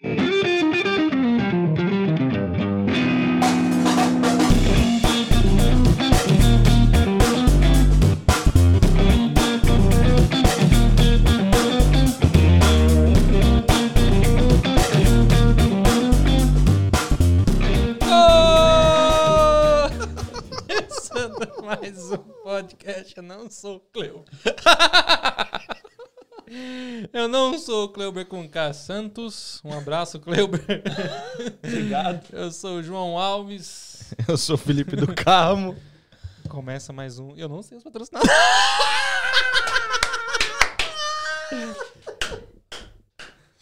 Começando mais um podcast. Eu não sou Cleo. Sou o Cleuber com K Santos. Um abraço, Cleuber. Obrigado. Eu sou o João Alves. Eu sou o Felipe do Carmo. Começa mais um. Eu não sei os patrocinadores.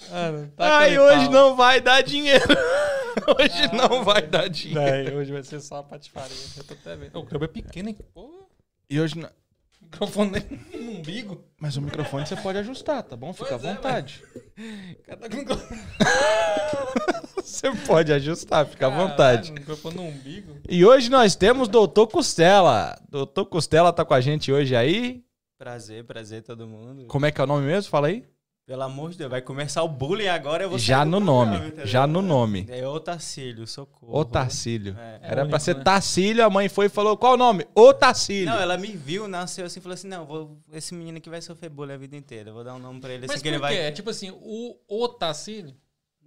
Mano, taca Ai, hoje pau. não vai dar dinheiro. Hoje não vai dar dinheiro. Véi, hoje vai ser só a patifaria. Eu tô até vendo. O Cleuber é pequeno, hein? Pô, E hoje não... microfone no umbigo. Mas o microfone você pode ajustar, tá bom? Fica à Pois é, vontade. Cara, tá com o microfone- Você pode ajustar, fica à Caralho, vontade. microfone no umbigo. E hoje nós temos Doutor Costela. Doutor Costela tá com a gente hoje aí. Prazer, prazer todo mundo. Como é que é o nome mesmo? Fala aí. Pelo amor de Deus, vai começar o bullying agora, eu vou Já no programa, nome. entendeu? Já no nome. É Otacílio, socorro. O Tacílio. É. Era único, pra ser né? Tacílio, a mãe foi e falou: qual o nome? O Tacílio. Não, ela me viu, nasceu assim, falou assim, não, vou, esse menino aqui vai sofrer bullying a vida inteira, vou dar um nome pra ele, assim Mas que por ele quê? vai... É tipo assim, o Otacílio.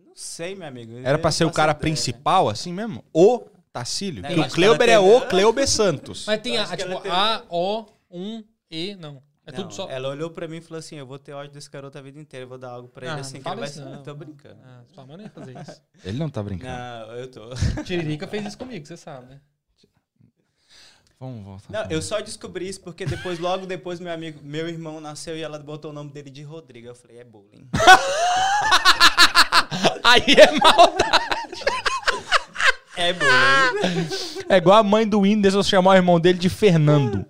Não sei, meu amigo. Era pra ser o faço cara ideia. principal, assim mesmo? O Tacílio. Não, o que Kleuber é o Kleuber Santos. Mas tem a, que tipo teve- A, O, 1, E, não. É Não, tudo só. Ela olhou pra mim e falou assim, eu vou ter ódio desse garoto a vida inteira, eu vou dar algo pra Ah, ele assim não que ele vai... ser- não. Tô brincando. Ah, sua mãe não ia fazer isso. Ele não tá brincando. Não, eu tô... Tiririca fez isso comigo, você sabe, né? Vamos voltar. Não, eu só descobri isso porque depois, logo depois, meu amigo, meu irmão nasceu e ela botou o nome dele de Rodrigo. Eu falei, é bullying. Aí é maldade. É bullying. É igual a mãe do Whindersson chamar o irmão dele de Fernando.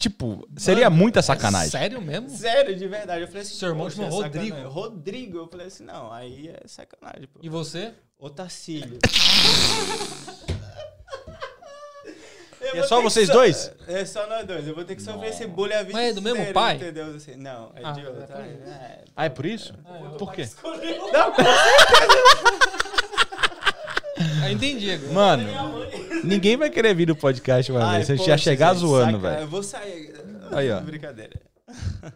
Tipo, seria Mano, muita é sacanagem. sério mesmo? Sério, de verdade. Eu falei assim, Seu irmão chama é Rodrigo? sacanagem. Rodrigo. Eu falei assim, não, aí é sacanagem, pô. E você? Otacílio. E é só vocês dois? É só nós dois. Eu vou ter que sofrer esse bullying a vida Mas é do mesmo pai? Entendeu? Assim, não, é Ah, de é isso. É, Ah, é por isso? Por quê? Não, Ah, entendi agora. Mano, ninguém vai querer vir no podcast uma vez. A gente ia chegar gente, zoando, velho. Eu vou sair. Aí, ó. Brincadeira.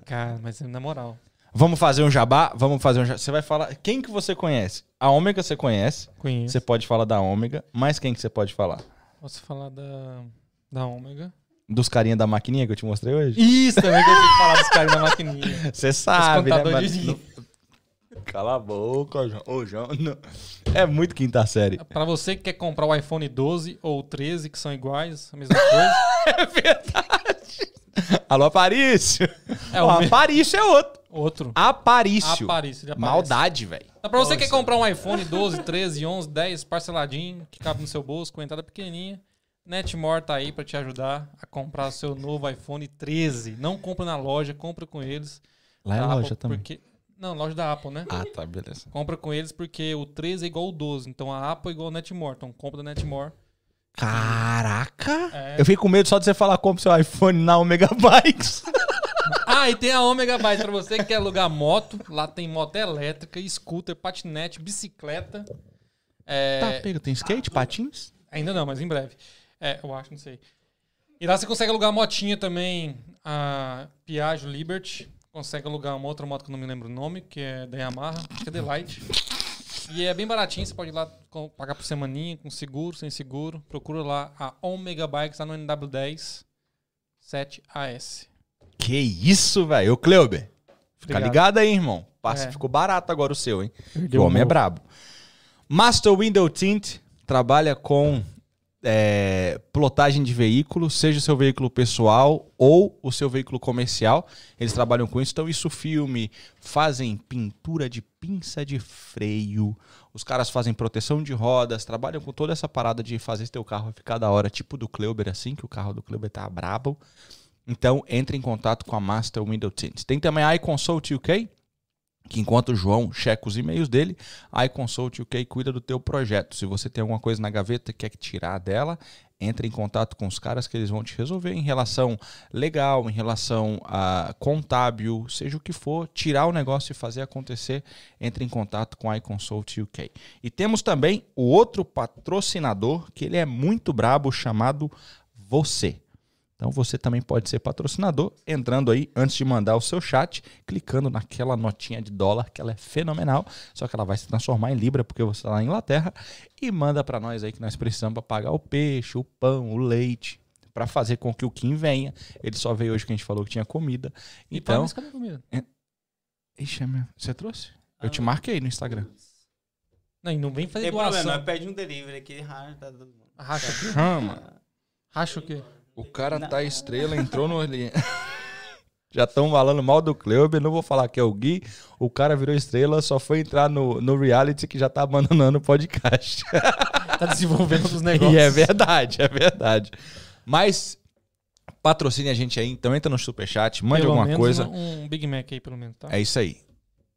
Cara, mas na moral. Vamos fazer um jabá? Vamos fazer um jabá. Você vai falar. Quem que você conhece? A Ômega você conhece. Conheço. Você pode falar da Ômega. Mas quem que você pode falar? Posso falar da, da Ômega? Dos carinha da maquininha que eu te mostrei hoje? Isso também que eu tinha que falar dos caras da maquininha. Você sabe, né? de Não- Cala a boca, João. Ô, João. não. É muito quinta série. Pra você que quer comprar o iPhone 12 ou 13, que são iguais, a mesma coisa. É verdade. Alô, Aparício. É Ó, o Aparício é outro. outro. Aparício. Ele aparece. Maldade, velho. Então, pra você que quer comprar um iPhone 12, 13, 11, 10 parceladinho, que cabe no seu bolso, com entrada pequenininha, Netmore tá aí pra te ajudar a comprar o seu novo iPhone 13. Não compra na loja, compra com eles. Lá é da loja Apple, também. Porque... Não, loja da Apple, né? Ah, tá, beleza. Compra com eles porque o 13 é igual ao 12. Então a Apple é igual ao Netmore. Então compra da Netmore. Caraca! É. Eu fiquei com medo só de você falar compra seu iPhone na Omega Bikes. Ah, e tem a Omega Bike pra você que quer alugar moto. Lá tem moto elétrica, scooter, patinete, bicicleta. É, Tá, pega. Tem skate, patins? Ainda não, mas em breve. É, eu acho, não sei. E lá você consegue alugar motinha também, a Piaggio Liberty. Consegue alugar uma outra moto que eu não me lembro o nome, que é da Yamaha, acho que é The Light. E é bem baratinho, você pode ir lá com- pagar por semaninha, com seguro, sem seguro. Procura lá a Omega Bikes, lá no NW10 7AS. Que isso, velho. Ô, Cleuber. Fica ligado aí, irmão. Passa, É. Ficou barato agora o seu, hein? Perdeu o homem é brabo. Master Window Tint trabalha com é, plotagem de veículo, seja o seu veículo pessoal ou o seu veículo comercial. Eles trabalham com isso. Então, isso filme, fazem pintura de pinça de freio. Os caras fazem proteção de rodas, trabalham com toda essa parada de fazer teu carro ficar da hora, tipo do Kleuber, assim, que o carro do Kleuber tá brabo. Então, entre em contato com a Master Window Tint. Tem também a iConsult UK, que enquanto o João checa os e-mails dele, a iConsult UK cuida do teu projeto. Se você tem alguma coisa na gaveta que quer tirar dela, entre em contato com os caras que eles vão te resolver em relação legal, em relação a contábil, seja o que for, tirar o negócio e fazer acontecer, entre em contato com a iConsult UK. E temos também o outro patrocinador, que ele é muito brabo, chamado Você. Então você também pode ser patrocinador entrando aí antes de mandar o seu chat, clicando naquela notinha de dólar que ela é fenomenal, só que ela vai se transformar em libra porque você está na Inglaterra e manda para nós aí que nós precisamos para pagar o peixe, o pão, o leite, para fazer com que o Kim venha. Ele só veio hoje que a gente falou que tinha comida. E Então, cadê a comida? Ixi, é mesmo. você trouxe? Eu te Ah. marquei no Instagram. Não, e não vem fazer Tem doação. problema, pede um delivery aqui, racha tá todo mundo. Racha aqui? Chama. Racha o quê? O cara tá estrela, entrou no. Já estão falando mal do Kleuber, não vou falar que é o Gui. O cara virou estrela, só foi entrar no, no reality que já tá abandonando o podcast. Tá desenvolvendo os negócios. e é verdade, é verdade. Mas patrocine a gente aí, então entra no superchat, mande Pelo alguma menos coisa. Um, um Big Mac aí, pelo menos, tá? É isso aí.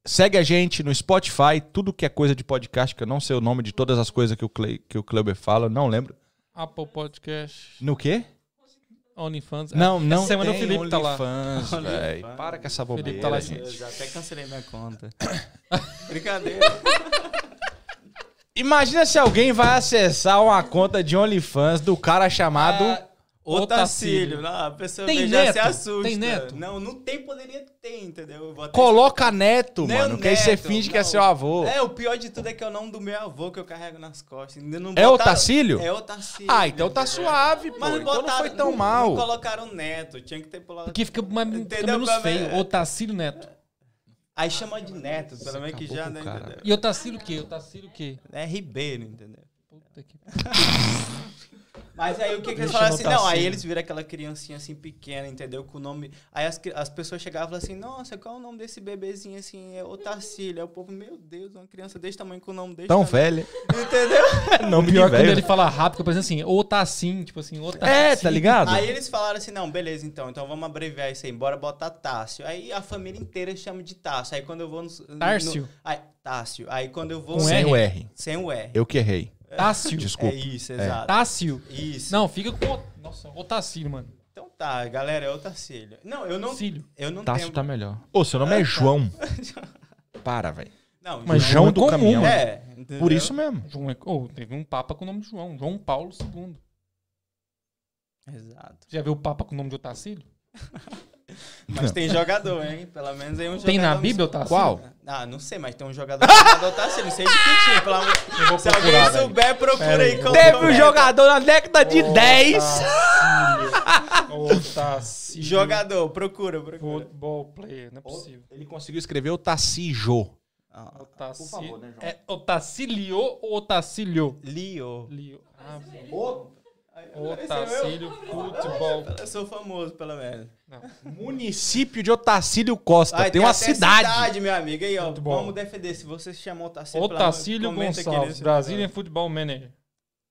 Segue a gente no Spotify, tudo que é coisa de podcast, que eu não sei o nome de todas as coisas que o, Cle, que o Kleuber fala, não lembro. Apple Podcast, No quê? OnlyFans. Não, não Essa semana tem o Felipe tá lá. OnlyFans, OnlyFans. velho. Para com essa bobeira, Felipe tá lá, gente. Eu já até cancelei minha conta. Brincadeira. Imagina se alguém vai acessar uma conta de OnlyFans do cara chamado... Otacílio. Não, a pessoa Tem já neto? se assusta. Tem neto? Não, não tem, poderia ter, entendeu? Coloca neto, o mano, que aí você neto, finge que é não. seu avô. É, o pior de tudo é que é o nome do meu avô que eu carrego nas costas. Não É botaram- Otacílio? É Otacílio. Ah, então tá suave, pô. Mas não então não botaram, foi tão não- mal. Não colocaram neto, tinha que ter pulado. Porque fica, mais, fica menos feio. ver- Otacílio Neto. Aí chama de neto, pelo menos que já, o né? E Otacílio o quê? Otacílio o quê? É Ribeiro, entendeu? Puta que... Mas aí o que, que eles falaram no assim? Não, aí Otacílio. eles viram aquela criancinha assim pequena, entendeu? Com o nome. Aí as, as pessoas chegavam e falavam assim: Nossa, qual é o nome desse bebezinho assim? É Otacílio. Aí o povo, meu Deus, uma criança desse tamanho com o nome desse Tão tamanho. velho. Entendeu? De Pior quando velho. ele fala rápido, por exemplo assim, Otacim, tipo assim, Otacim. É, tá ligado? Aí eles falaram assim: Não, beleza, então. Então vamos abreviar isso aí. Bora botar Tássio. Aí a família inteira chama de Tássio. Aí quando eu vou no. no- Tárcio? aí, Tássio. Aí quando eu vou. Com Sem R? o R. Sem o R. Eu que errei. Tássio. Desculpa. É isso, É. exato. Tássio. Isso. Não, fica com... o- Nossa, Otacílio, mano. Então tá, galera, é Otacílio. Não, eu não. Cílio. Eu não Tássio tenho. tá melhor. Ô, seu nome é João. Para, velho. Não, Mas João João é do comum, caminhão. É, entendeu? Por isso mesmo. João é... oh, teve um papa com o nome de João. João Paulo II. Exato. Já viu o papa com o nome de Otacílio? Mas tem jogador, hein? Pelo menos aí um Tem na jogador- Bíblia Otacílio? Qual? Ah, não sei, mas tem um jogador chamado Otacílio. Não sei de que time, pelo amor Eu vou Se alguém velho. souber, procura Pera aí. Teve um jogador na década de 10. Otacílio. Otacílio. Jogador, procura, procura. Football player, não é possível. Ele conseguiu escrever o Tacijo. Ah, Otacílio. Por favor, né, João? É Otacílio ou Otacílio? Lio. Lio. Ah, Apareceu Otacílio Futebol. eu. Sou famoso, pelo menos. Não. Município de Otacílio Costa. Ai, tem uma até cidade. meu amigo. Aí, ó. Vamos defender. Se você se chama Otacílio, Otacílio aqui Gonçalves, negócio. Football Manager.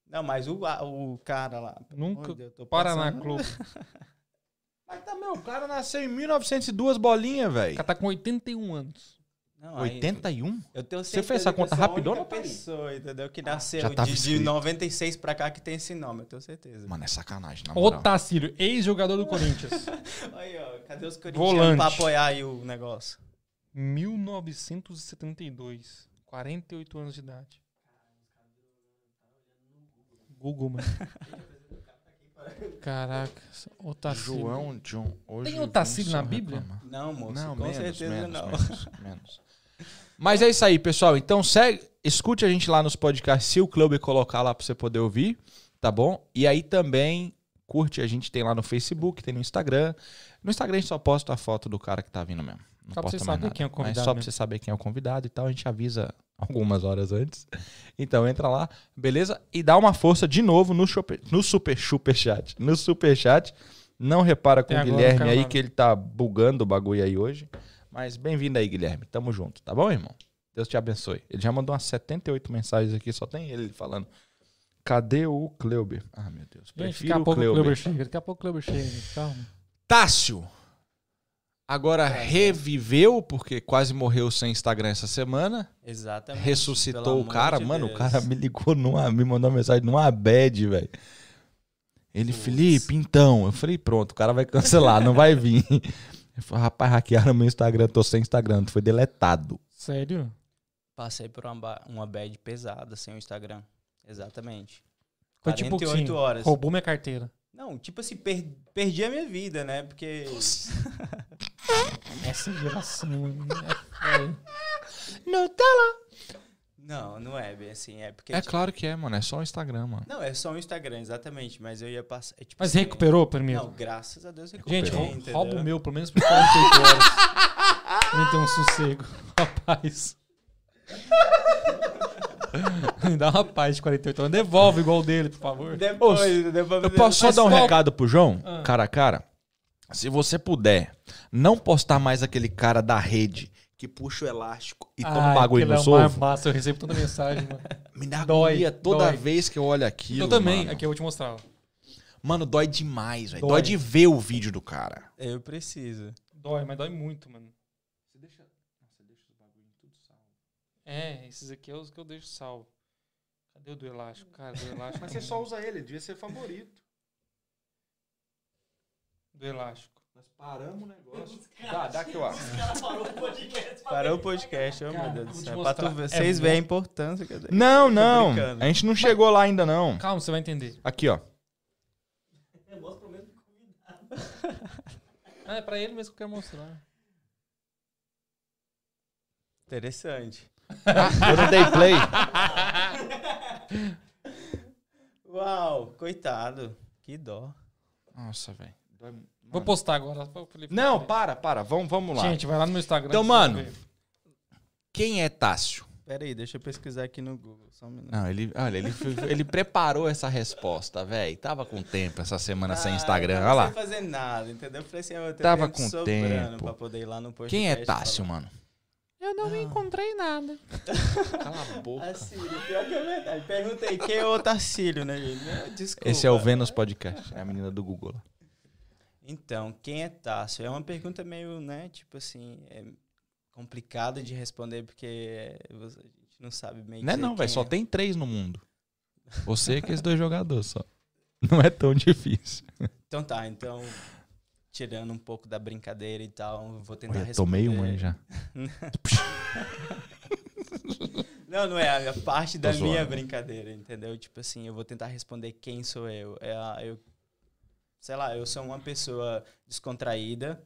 Não, mas o, o cara lá. Nunca Deus, tô Paraná Clube. Mas também, o cara nasceu em 1902 bolinhas, O velho. cara tá com 81 anos. Não, aí- 81? Eu tenho Você fez certeza essa conta rapidão, única não, pessoa, entendeu? Que nasceu já tava de, de escrito. 96 pra cá que tem esse nome, eu tenho certeza. Mano, é sacanagem, na moral. Otacílio, ex-jogador do Corinthians. Aí, ó, cadê os corintianos Volante. pra apoiar aí o negócio? 1972. 48 anos de idade. Google, mano. Caraca, Otacílio. João John. Hoje Tem Otacílio vim na Bíblia? reclamar. Não, moço, Não, com menos, certeza menos, não. menos, menos. Mas é isso aí, pessoal. Então segue, escute a gente lá nos podcasts, se o clube colocar lá pra você poder ouvir, tá bom? E aí também curte, a gente tem lá no Facebook, tem no Instagram. No Instagram a gente só posta a foto do cara que tá vindo mesmo. Não Só pra você saber nada. quem é o Mas convidado só pra mesmo. você saber quem é o convidado e tal, a gente avisa algumas horas antes. Então entra lá, beleza? E dá uma força de novo no, super, no super, super chat. No super chat. Não repara com o Guilherme aí que ele tá bugando o bagulho aí hoje. Mas bem-vindo aí, Guilherme. Tamo junto, tá bom, irmão? Deus te abençoe. Ele já mandou umas 78 mensagens aqui, só tem ele falando. Cadê o Kleuber? Ah, meu Deus. Gente, daqui Prefiro a o pouco o Kleuber. Chega. Daqui a pouco o Kleber chega. Calma. Tássio. Agora reviveu, porque quase morreu sem Instagram essa semana. Exatamente. Ressuscitou o cara. de Mano, o Deus. cara me ligou numa. Me mandou uma mensagem numa bad, velho. Ele, Putz. Felipe, então. Eu falei, pronto, o cara vai cancelar, não vai vir. Ele falou, rapaz, hackearam meu Instagram, tô sem Instagram, foi deletado. Sério? Passei por uma, uma bad pesada sem o Instagram. Exatamente. Foi tipo 48 assim, horas. roubou minha carteira. Não, tipo assim, per- perdi a minha vida, né? Porque. Essa geração é foda. Não. Não, é bem assim. É porque. É tipo, claro que é, mano. É só o Instagram, mano. Não, é só o Instagram, exatamente. Mas eu ia passar. é tipo Mas assim, recuperou primeiro? Não, graças a Deus recuperei. Gente, entendeu? rouba o meu, pelo menos por 48 horas. pra ter um sossego. Rapaz. Me dá uma paz de 48 horas. Devolve igual o dele, por favor. Depois, Ô, depois Eu posso só dar um qual- recado pro João? Ah. Cara a cara? Se você puder, não postar mais aquele cara da rede que puxa o elástico e toma um bagulho no é o mais sofo. massa, eu recebo tanta mensagem, mano. Me dá Dói, agonia toda dói. vez que eu olho aquilo. eu também, Mano, aqui eu vou te mostrar. ó. Mano, dói demais, velho. Dói. Dói de ver o vídeo do cara. Eu preciso. Dói, mas dói muito, mano. É, esses aqui é os que eu deixo salvo. Cadê o do elástico? Cara, do elástico. usa ele, devia ser favorito. Do elástico. Nós paramos o negócio. Dá, dá aqui, ó. Parou o podcast, oh Cara, meu Deus do céu. Pra tu ver, É vocês veem a muito- importância. Não, Tô não. brincando. A gente não chegou lá ainda, não. Calma, você vai entender. Aqui, ó. Ah, é pra ele mesmo que eu quero mostrar. Interessante. Eu não dei play. Uau, coitado. Que dó. Nossa, velho. Dói- Vou postar agora. Não, para, para. Vamos, vamos lá. Gente, vai lá no meu Instagram. Então, mano. Quem é Tássio? Pera aí, deixa eu pesquisar aqui no Google. Só um minuto. Não, ele, olha, ele, ele preparou essa resposta, velho. Tava com tempo essa semana sem Ah, Instagram. eu Olha lá. Sem fazer nada, entendeu? Eu falei assim, eu tenho Tava tempo com sobrando tempo. Pra poder ir lá no podcast. Quem é Tássio, falar. mano? Eu não Ah. encontrei nada. Cala a boca. Assim, pior que é verdade. Perguntei quem é o Otacílio, né, gente? Não, Desculpa. Esse é o Vênus Podcast. É a menina do Google lá. Então, quem é Tássio? É uma pergunta meio, né, tipo assim, é complicada de responder porque você- a gente não sabe meio Não é não, velho. quem Só é. tem três no mundo. Você e aqueles dois jogadores só. Não é tão difícil. Então tá, então, tirando um pouco da brincadeira e tal, vou tentar Olha, responder. tomei um aí já. Não, não é a parte da minha brincadeira, entendeu? Tipo assim, eu vou tentar responder quem sou eu. É a, eu sei lá, eu sou uma pessoa descontraída,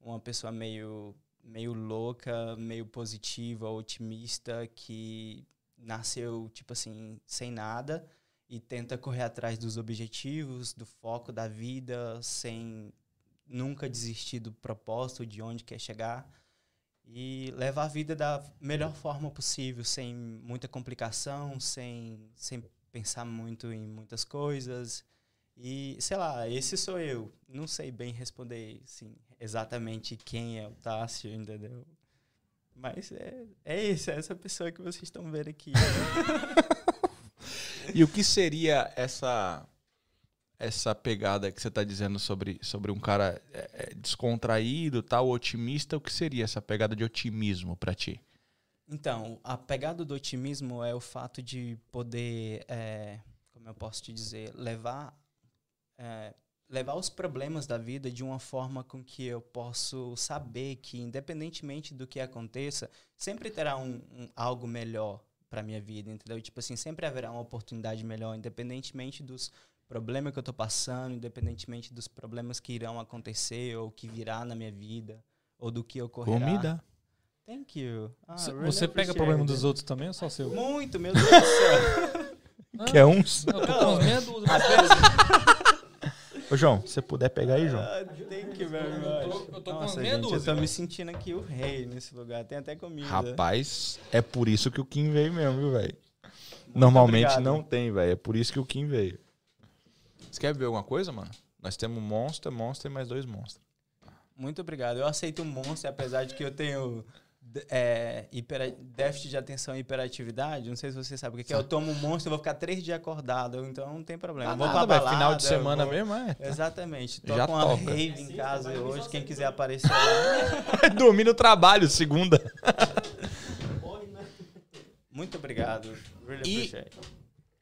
uma pessoa meio meio louca, meio positiva, otimista que nasceu tipo assim, sem nada e tenta correr atrás dos objetivos, do foco da vida, sem nunca desistir do propósito, de onde quer chegar e levar a vida da melhor forma possível, sem muita complicação, sem, sem pensar muito em muitas coisas. E, sei lá, esse sou eu. Não sei bem responder assim, exatamente quem é o Tássio, entendeu? Mas é, é esse, é essa pessoa que vocês estão vendo aqui. E o que seria essa essa pegada que você tá dizendo sobre, sobre um cara é, é, descontraído, tal, otimista? O que seria essa pegada de otimismo pra ti? Então, a pegada do otimismo é o fato de poder, é, como eu posso te dizer, levar, é, levar os problemas da vida de uma forma com que eu posso saber que, independentemente do que aconteça, sempre terá um, um- algo melhor para minha vida, entendeu? Tipo assim, sempre haverá uma oportunidade melhor, independentemente dos problemas que eu tô passando, independentemente dos problemas que irão acontecer ou que virá na minha vida ou do que ocorrerá. Comida. Thank you. Ah, Você- really você pega problema dos outros também ou só seu? Muito, meu Deus do céu. Ah, Que é uns. Eu tô com uns meia dúzia. Ô, João, se você puder pegar aí, João. Ah, Thank you very Eu much. tô- eu tô com Nossa, gente, eu tô me sentindo aqui o rei nesse lugar. Tem até comida. Rapaz, é por isso que o Kim veio mesmo, viu, velho? Normalmente obrigado. não tem, velho. É por isso que o Kim veio. Você quer ver alguma coisa, mano? Nós temos Monster, Monster e mais dois monstros. Muito obrigado. Eu aceito o monstro, apesar de que eu tenho É, hipera- déficit de atenção e hiperatividade, não sei se você sabe o que que é. Eu tomo um monstro, eu vou ficar três dias acordado, então não tem problema. Ah, vou nada, pra balada, final de semana vou- mesmo, é. Exatamente. Já Toca uma toca. rave em casa hoje, quem quiser aparecer lá. Dormir no trabalho, segunda. Né? Muito obrigado. Really E- appreciate.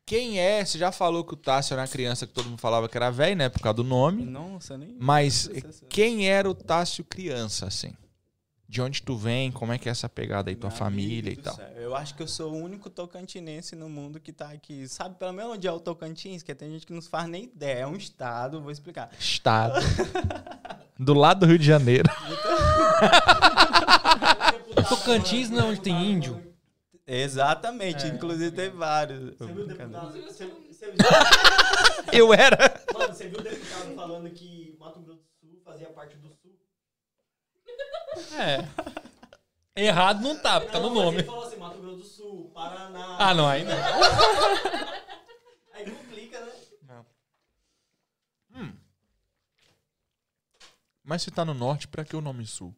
Quem é? Você já falou que o Tássio era uma criança que todo mundo falava que era velho, né? Por causa do nome. Nossa, nem. Mas Nossa, quem era o Tássio criança, assim? De onde tu vem? Como é que é essa pegada aí, tua Meu família e tal? céu, Eu acho que eu sou o único tocantinense no mundo que tá aqui. Sabe pelo menos onde é o Tocantins? Que tem gente que não faz nem ideia. É um estado, vou explicar. Estado. do lado do Rio de Janeiro. Tocantins não, onde tem índio. Exatamente, É. inclusive tem vários. Você viu o deputado? Você, você, Eu era. mano, você viu o deputado falando que Mato Grosso do Sul fazia parte do Sul? É. Errado não tá, porque tá no Não, nome. Ele falou assim, Mato Grosso do Sul, Paraná. Ah, não, aí não. Aí complica, né? Mas se tá no norte, pra que o nome sul?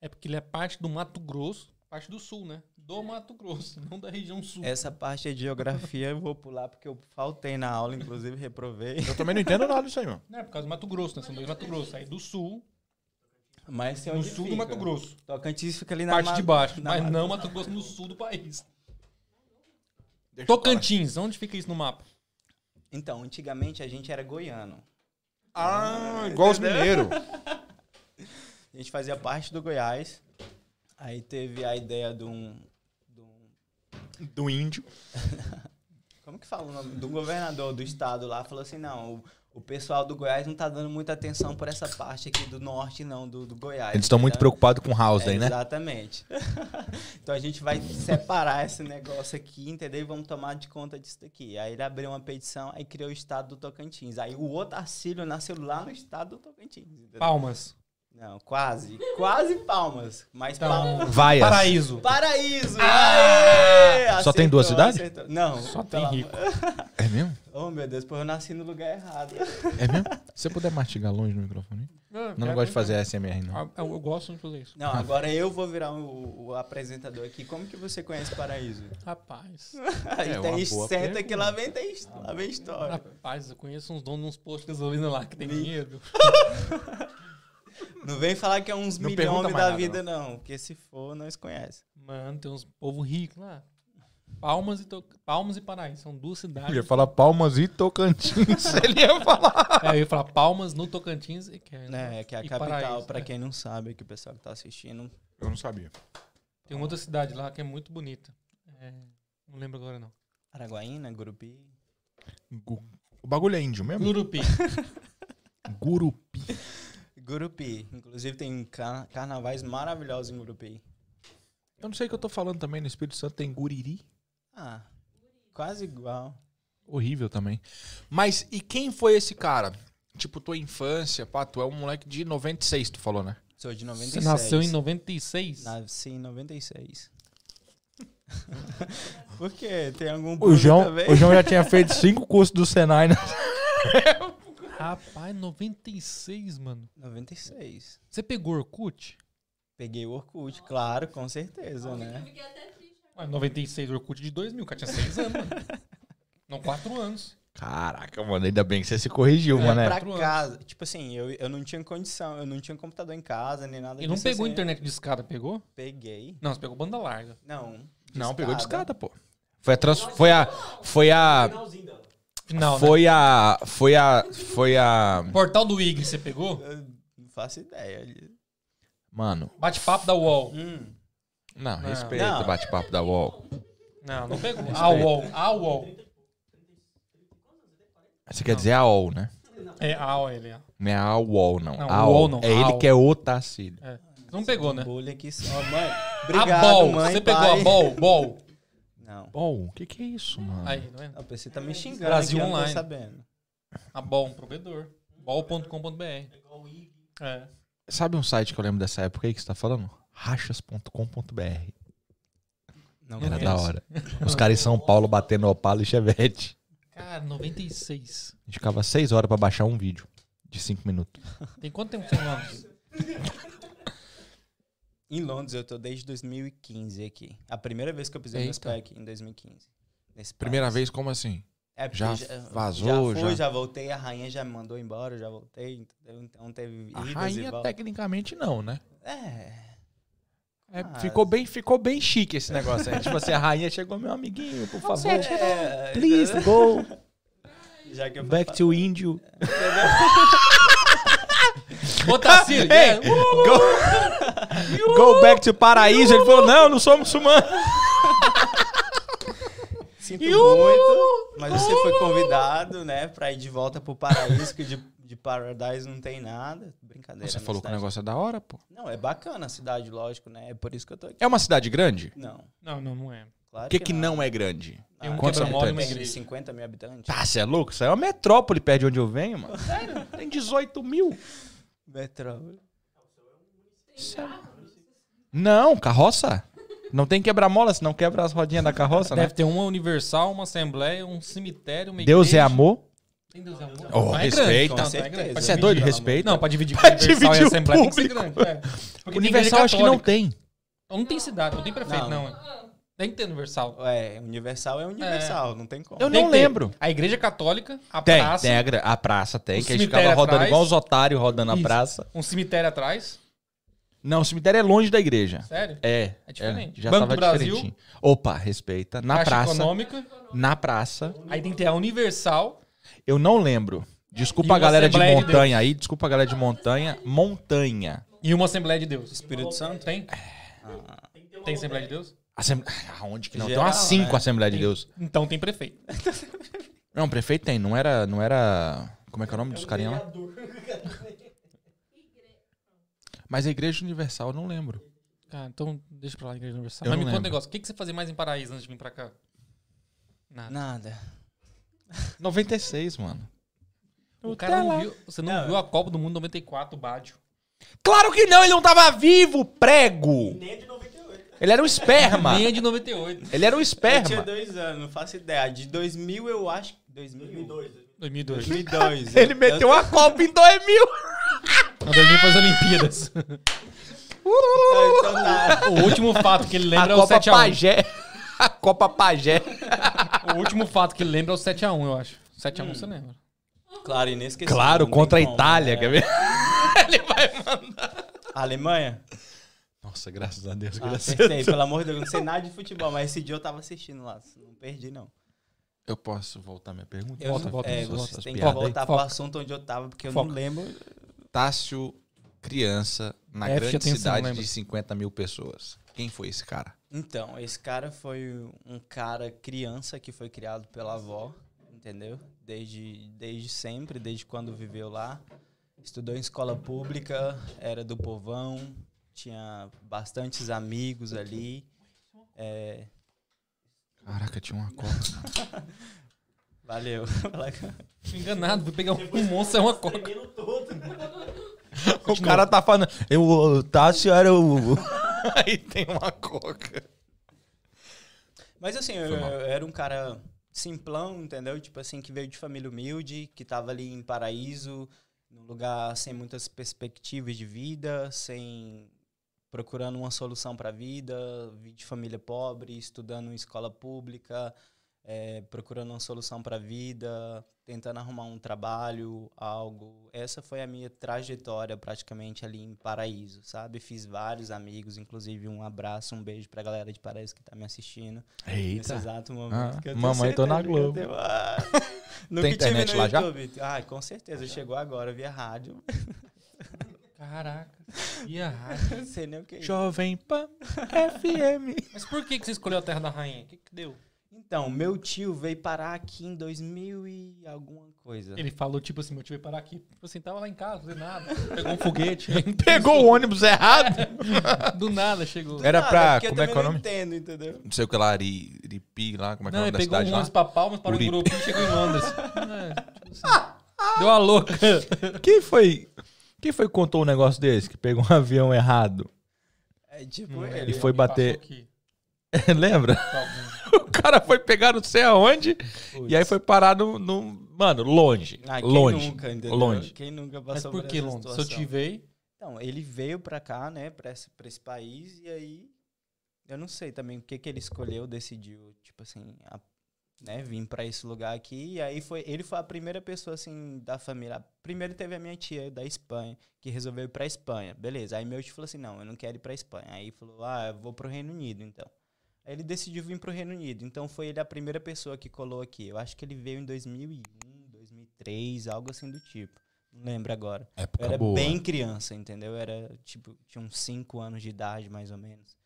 É porque ele é parte do Mato Grosso, parte do sul, né? Do Mato Grosso, não da região sul. Essa parte de geografia eu vou pular porque eu faltei na aula, inclusive reprovei. Eu também não entendo nada disso aí, mano. Não, é por causa do Mato Grosso, né? São dois Mato Grosso. Aí do sul, Mas no onde sul do fica. Mato Grosso. Tocantins fica ali na Parte ma- de baixo, na mas ma- não Mato Grosso no sul do país. Tocantins, onde fica isso no mapa? Então, antigamente a gente era goiano. Ah, igual os mineiros. A gente fazia parte do Goiás. Aí teve a ideia de um. de um- Do índio. como que fala o nome? Do governador do estado lá. Falou assim: não, o, o pessoal do Goiás não tá dando muita atenção por essa parte aqui do norte, não, do, do Goiás. Eles estão muito preocupados com house É, aí, né? Exatamente. então a gente vai separar esse negócio aqui, entendeu? E vamos tomar de conta disso daqui. Aí ele abriu uma petição, aí criou o estado do Tocantins. Aí o outro Arcílio nasceu lá no estado do Tocantins. entendeu? Palmas. Não, quase. Quase palmas. Mas Então, palmas. Vaias. Paraíso. Paraíso! Ah! Aê! Só tem duas Acertou, cidades? acertou. Não. Só tem amor- rico. É mesmo? Oh, meu Deus, pois eu nasci no lugar errado. É mesmo? Se você puder mastigar longe no microfone. Não, não gosto de fazer SMR, não. Ah, Eu, eu gosto de fazer isso. Não, agora eu vou virar o, o apresentador aqui. Como que você conhece Paraíso? Rapaz. Aí É tem boa senta que lá vem, tem, lá vem história. Rapaz, eu conheço uns donos de uns postos de gasolina lá que tem dinheiro. Não vem falar que é uns Não milhões da vida, não. Porque se for, nós conhece. Mano, tem uns povo rico lá. Palmas e, to... Palmas e Paraíso. São duas Eu cidades. ia falar Palmas e Tocantins. Ele ia falar. É, eu ia falar Palmas no Tocantins. e Que é, É, que é a capital, Paraíso, pra né? quem não sabe, que o pessoal que tá assistindo. Eu não sabia. Tem uma outra cidade lá que é muito bonita. É, não lembro agora, não. Araguaína, Gurupi. Gu- O bagulho é índio mesmo? Gurupi. Gurupi. Gurupi. Inclusive tem car- carnavais maravilhosos em Gurupi. Eu não sei o que eu tô falando também. No Espírito Santo tem Guriri. Ah, quase igual. Horrível também. Mas e quem foi esse cara? Tipo, tua infância, pá, tu é um moleque de 96, tu falou, né? Sou de Você 96. nasceu em 96? Nasci em 96. Por quê? Tem algum O João, também? o João já tinha feito cinco cursos do Senai, né? Rapaz, 96, mano. 96. Você pegou Orkut? Peguei o Orkut, claro, com certeza, né? Fiquei até triste. Ué, 96, Orkut de 2000, o cara tinha 6 anos, mano. Não, 4 anos. Caraca, mano, ainda bem que você se corrigiu, É, mano. Pra anos. casa. Tipo assim, eu, eu não tinha condição, eu não tinha computador em casa, nem nada E não pegou assim. internet de escada, pegou? Peguei. Não, você pegou banda larga. Não. Não, pegou de escada, pô. Foi a, trans... foi a, foi a, Né? foi a, foi a, foi a, Portal do IG, você pegou? Eu não faço ideia. mano, Bate-papo da UOL. Hum. não, Não. respeita Não. o bate-papo da UOL. Não, não pegou. A UOL. A UOL. Você quer dizer a UOL, né? É a UOL, ele. ó. Não é a UOL, não. Não, a UOL não, É a ele que é o Tacílio. É. Não pegou, né? Bullying aqui só, mãe. a Obrigado, BOL. mãe, Você pegou pai. a BOL. BOL. Não. UOL, o que que é isso, mano? Aí, vendo? A PC tá me xingando Brasil aqui, eu não tô Online. sabendo. A BOL, um provedor. BOL.com.br. Igual o IG. É. Sabe um site que eu lembro dessa época aí que você tá falando? Rachas.com.br. Não Era da hora. Os caras em São Paulo batendo Opala e Chevette. Cara, 96. A gente ficava seis horas pra baixar um vídeo de cinco minutos. Tem quanto tempo você não Em Londres eu tô desde 2015 aqui. A primeira vez que eu pisei meus pés aqui, em 2015. Nesse Primeira país. vez, como assim? É porque Já vazou, Já fui, já- já voltei, a rainha já me mandou embora, já voltei, entendeu? Então teve A idas rainha, tecnicamente, não, né? É. É, Ah, ficou, bem, ficou bem chique esse negócio aí. tipo assim, a rainha chegou, meu amiguinho, por favor. É, Please go Já que eu back to Índio. Ô, Tarcísio, Ei, é, uh, go, go back to paraíso. Ele falou, não, não sou muçulmano. Sinto muito, mas você foi convidado, né, pra ir de volta pro paraíso, que de, de Paradise não tem nada. Brincadeira. Você é uma falou que o negócio é da hora, pô. Não, é bacana a cidade, lógico, né? É por isso que eu tô aqui. É uma cidade grande? Não, Não, não, não é. claro O que, que não é grande? Tem um Quantos uma habitantes? Tem igreja. 50 mil habitantes. Tá, você é louco? Isso aí é uma metrópole perto de onde eu venho, mano. Sério? Tem 18 mil. Metrópole. Não, carroça? Não tem quebra-mola, senão quebra as rodinhas da carroça, né? Deve ter uma universal, uma assembleia, um cemitério, uma Deus é igreja. amor. Tem Deus é amor. Oh, Mas é respeita. grande, então, é grande. certeza. Mas você é doido? Amor. Respeita. Não, pra dividir Pra universal e dividir o assembleia tem que ser público. grande. É. Universal acho que não tem. Não tem cidade, não tem prefeito, Não. não. É. Tem que ter universal. É, universal é universal, não tem como. Eu Tem não lembro. A igreja católica, a Tem, praça, tem a, a praça tem, que a gente ficava rodando atrás. igual os otários rodando a Isso. praça. um cemitério atrás. Não, o cemitério é longe da igreja. Sério? É. É diferente. já Banco tava do Brasil. diferentinho. Opa, respeita. Na Caixa praça. econômica. Na praça. Aí tem que ter a universal. Eu não lembro. E Desculpa a galera de Assembleia de montanha aí. Desculpa a galera de montanha. Montanha. E uma Assembleia de Deus. Espírito Santo? Tem? Ah, Tem Assembleia de Deus? Assem... Aonde que não? Geral, tem umas cinco né? Assembleias de Deus. Então tem prefeito. Não, prefeito tem. Não era. Não era. Como é que é o nome dos carinha lá? Mas a Igreja Universal eu não lembro. Ah, então deixa pra lá a Igreja Universal. Eu Mas me não conta um lembro. negócio. O que, que você fazia mais em Paraíso antes de vir pra cá? Nada. Nada. 96, mano. O cara não viu. Você não, Não. viu a Copa do Mundo 94, o Bádio. Claro que não, ele não tava vivo, prego! Nem é de 98. Ele era um esperma. Nem é de 98. Ele era um Eu tinha esperma. dois anos, não faço ideia. De 2000 eu acho. 2000, 2002. 2002. 2002. Ele Eu- meteu uma Copa em 2000. Não, 2000 foi as Olimpíadas. então o último fato que ele lembra a é o Copa 7x1. Pajé. A Copa Pajé. O último fato que ele lembra é o 7x1, eu acho. 7x1 você lembra. Claro, inesquecível. Claro, não tem contra a como, Itália, né? quer ver? Ele vai mandar. Alemanha? Nossa, graças a Deus, Ah, graças a acertei, Deus. pelo amor de Deus. Não sei nada de futebol, mas esse dia eu tava assistindo lá. Não perdi, não. Eu posso voltar minha pergunta? Eu Volta, volta, é, volta, volta. têm que aí. voltar pro Foca. assunto onde eu tava, porque eu Foca. não lembro. Tássio, criança, na F grande atenção, cidade lembra? de 50 mil pessoas. Quem foi esse cara? Então, esse cara foi um cara criança que foi criado pela avó, entendeu? Desde, desde sempre, desde quando viveu lá. Estudou em escola pública, era do povão, tinha bastantes amigos ali. É, Caraca, tinha uma coca. valeu. Fui enganado, fui pegar um monstro e uma coca. Todo. o cara tá falando. Eu, o Tássio era o. Aí tem uma coca. Mas assim, eu, eu era um cara simplão, entendeu? Tipo assim, que veio de família humilde, que tava ali em Paraíso, num lugar sem muitas perspectivas de vida, sem procurando uma solução para a vida, vim de família pobre, estudando em escola pública, eh, procurando uma solução para a vida, tentando arrumar um trabalho, algo. Essa foi a minha trajetória praticamente ali em Paraíso, sabe? Fiz vários amigos, inclusive um abraço, um beijo pra galera de Paraíso que tá me assistindo. Nesse Eita. exato momento. Ah, que eu mamãe, tô na Globo. tenho- Ah, Tem internet no lá já? YouTube. Ah, com certeza. Chegou agora via rádio. Caraca. E a rádio? Não sei nem o que é. Jovem Pan FM. Mas por que, que você escolheu a Terra da Rainha? O que, que deu? Então, meu tio veio parar aqui em 2000 e alguma coisa. Ele falou, tipo assim, meu tio veio parar aqui. Tipo assim, tava lá em casa, fazendo nada. Pegou um foguete. Pegou o ônibus errado. Do nada chegou. Era Nada, pra. porque eu Como é que é o não nome? entendo, entendeu? Não sei o que lá, Iripi lá. Como é que é Não, o nome da pegou um cidade lá? ônibus pra Palmas, parou em Uripe. Gurupi e chegou em Londres. É, tipo assim. Deu a louca. Quem foi? Quem foi que contou um negócio desse? Que pegou um avião errado? É tipo Não, ele. Ele foi bater-. Lembra? O cara foi pegar não sei aonde e aí foi parar no. no- mano, longe. Ah, quem longe. nunca, entendeu? longe. Quem nunca Mas passou por por que Londres? Seu situação? tio veio. Então, ele veio pra cá, né, pra esse, pra esse país, e aí eu não sei também o que, que ele escolheu, decidiu, tipo assim, a- né, vir pra esse lugar aqui. E aí foi, ele foi a primeira pessoa assim da família. Primeiro teve a minha tia da Espanha, que resolveu ir pra Espanha. Beleza. Aí meu tio falou assim: "Não, eu não quero ir pra Espanha". Aí falou: "Ah, eu vou pro Reino Unido, então". Aí ele decidiu vir pro Reino Unido. Então foi ele a primeira pessoa que colou aqui. Eu acho que ele veio em 2001, 2003, algo assim do tipo. Não lembro agora. Eu Época era boa. bem criança, entendeu? Eu era, tipo, tinha uns 5 anos de idade, mais ou menos.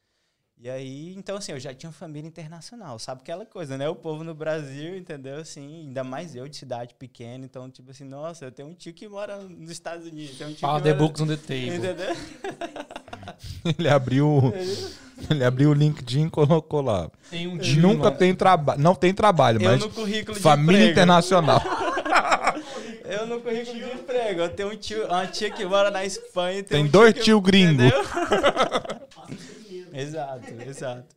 E aí, então, assim, eu já tinha família internacional, sabe aquela coisa, né? O povo no Brasil, entendeu? Assim, ainda mais eu de cidade pequena, então, tipo assim, nossa, eu tenho um tio que mora nos Estados Unidos, tem um tio Fala que the mora... books on the table. Entendeu? Ele abriu, ele abriu o LinkedIn e colocou lá. Tem um tio Nunca no- tem trabalho, não tem trabalho, Eu mas no currículo de família emprego. internacional. Eu no currículo de emprego, eu tenho um tio, uma tia que mora na Espanha tem, Tem um dois tio que- tio gringo. exato, exato.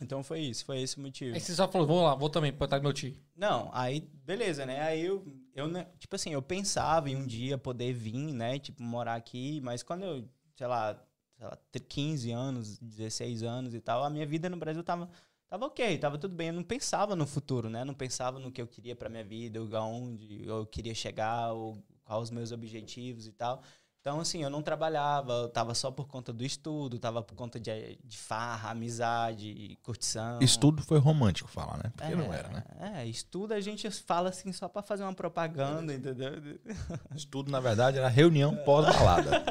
Então foi isso, foi esse o motivo. Aí você só falou, vou lá, vou também, pra estar com meu tio. Não, aí, beleza, né? Aí eu, eu, tipo assim, eu pensava em um dia poder vir, né? Tipo, morar aqui, mas quando eu, sei lá, sei lá, ter 15 anos, 16 anos e tal, a minha vida no Brasil tava, tava ok, tava tudo bem. Eu não pensava no futuro, né? Não pensava no que eu queria pra minha vida, aonde eu queria chegar, ou quais os meus objetivos e tal. Então, assim, eu não trabalhava, eu tava só por conta do estudo, tava por conta de, de farra, amizade, curtição. Estudo foi romântico falar, né? Porque não era, né? É, estudo a gente fala assim só pra fazer uma propaganda, entendeu? Estudo, na verdade, era reunião pós-balada.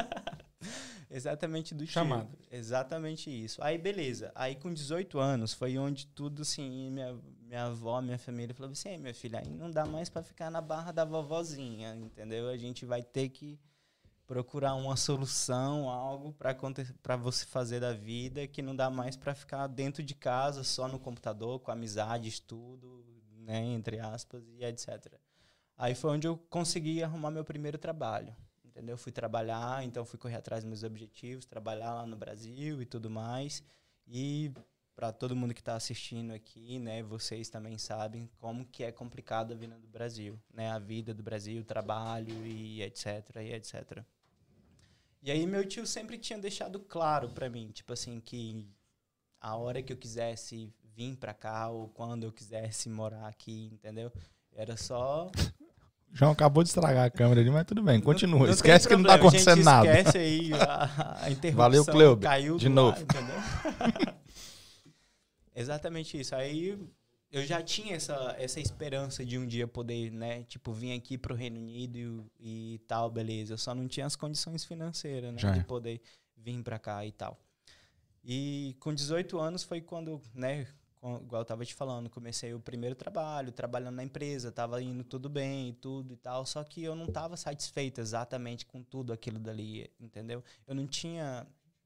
Exatamente do tipo. Chamada. Exatamente isso. Aí, beleza. Aí, com 18 anos, foi onde tudo, assim, minha, minha avó, minha família falou assim, "Ei, minha filha, aí não dá mais pra ficar na barra da vovozinha, entendeu? A gente vai ter que procurar uma solução, algo pra você fazer da vida que não dá mais pra ficar dentro de casa, só no computador, com amizade, estudo, né, entre aspas, e etc. Aí foi onde eu consegui arrumar meu primeiro trabalho entendeu? Fui trabalhar, então fui correr atrás dos meus objetivos, trabalhar lá no Brasil e tudo mais. E para todo mundo que está assistindo aqui, né, vocês também sabem como que é complicado a vida do Brasil, né, a vida do Brasil, o trabalho e etc, e etc. E aí meu tio sempre tinha deixado claro para mim, tipo assim, que a hora que eu quisesse vir para cá ou quando eu quisesse morar aqui, entendeu? Era só João acabou de estragar a câmera ali, mas tudo bem, continua. não tem Esquece que não tá acontecendo gente, nada. Esquece aí a, a interrupção. Valeu, Cleuber. Caiu De novo. ar, entendeu? Exatamente isso. Aí eu já tinha essa, essa esperança de um dia poder, né, tipo, vir aqui pro Reino Unido e, e tal, beleza. Eu só não tinha as condições financeiras, né, Já de é. poder vir pra cá e tal. E com 18 anos foi quando, né, igual eu tava te falando, comecei o primeiro trabalho, trabalhando na empresa, tava indo tudo bem e tudo e tal, só que eu não tava satisfeito exatamente com tudo aquilo dali, entendeu? Eu não tinha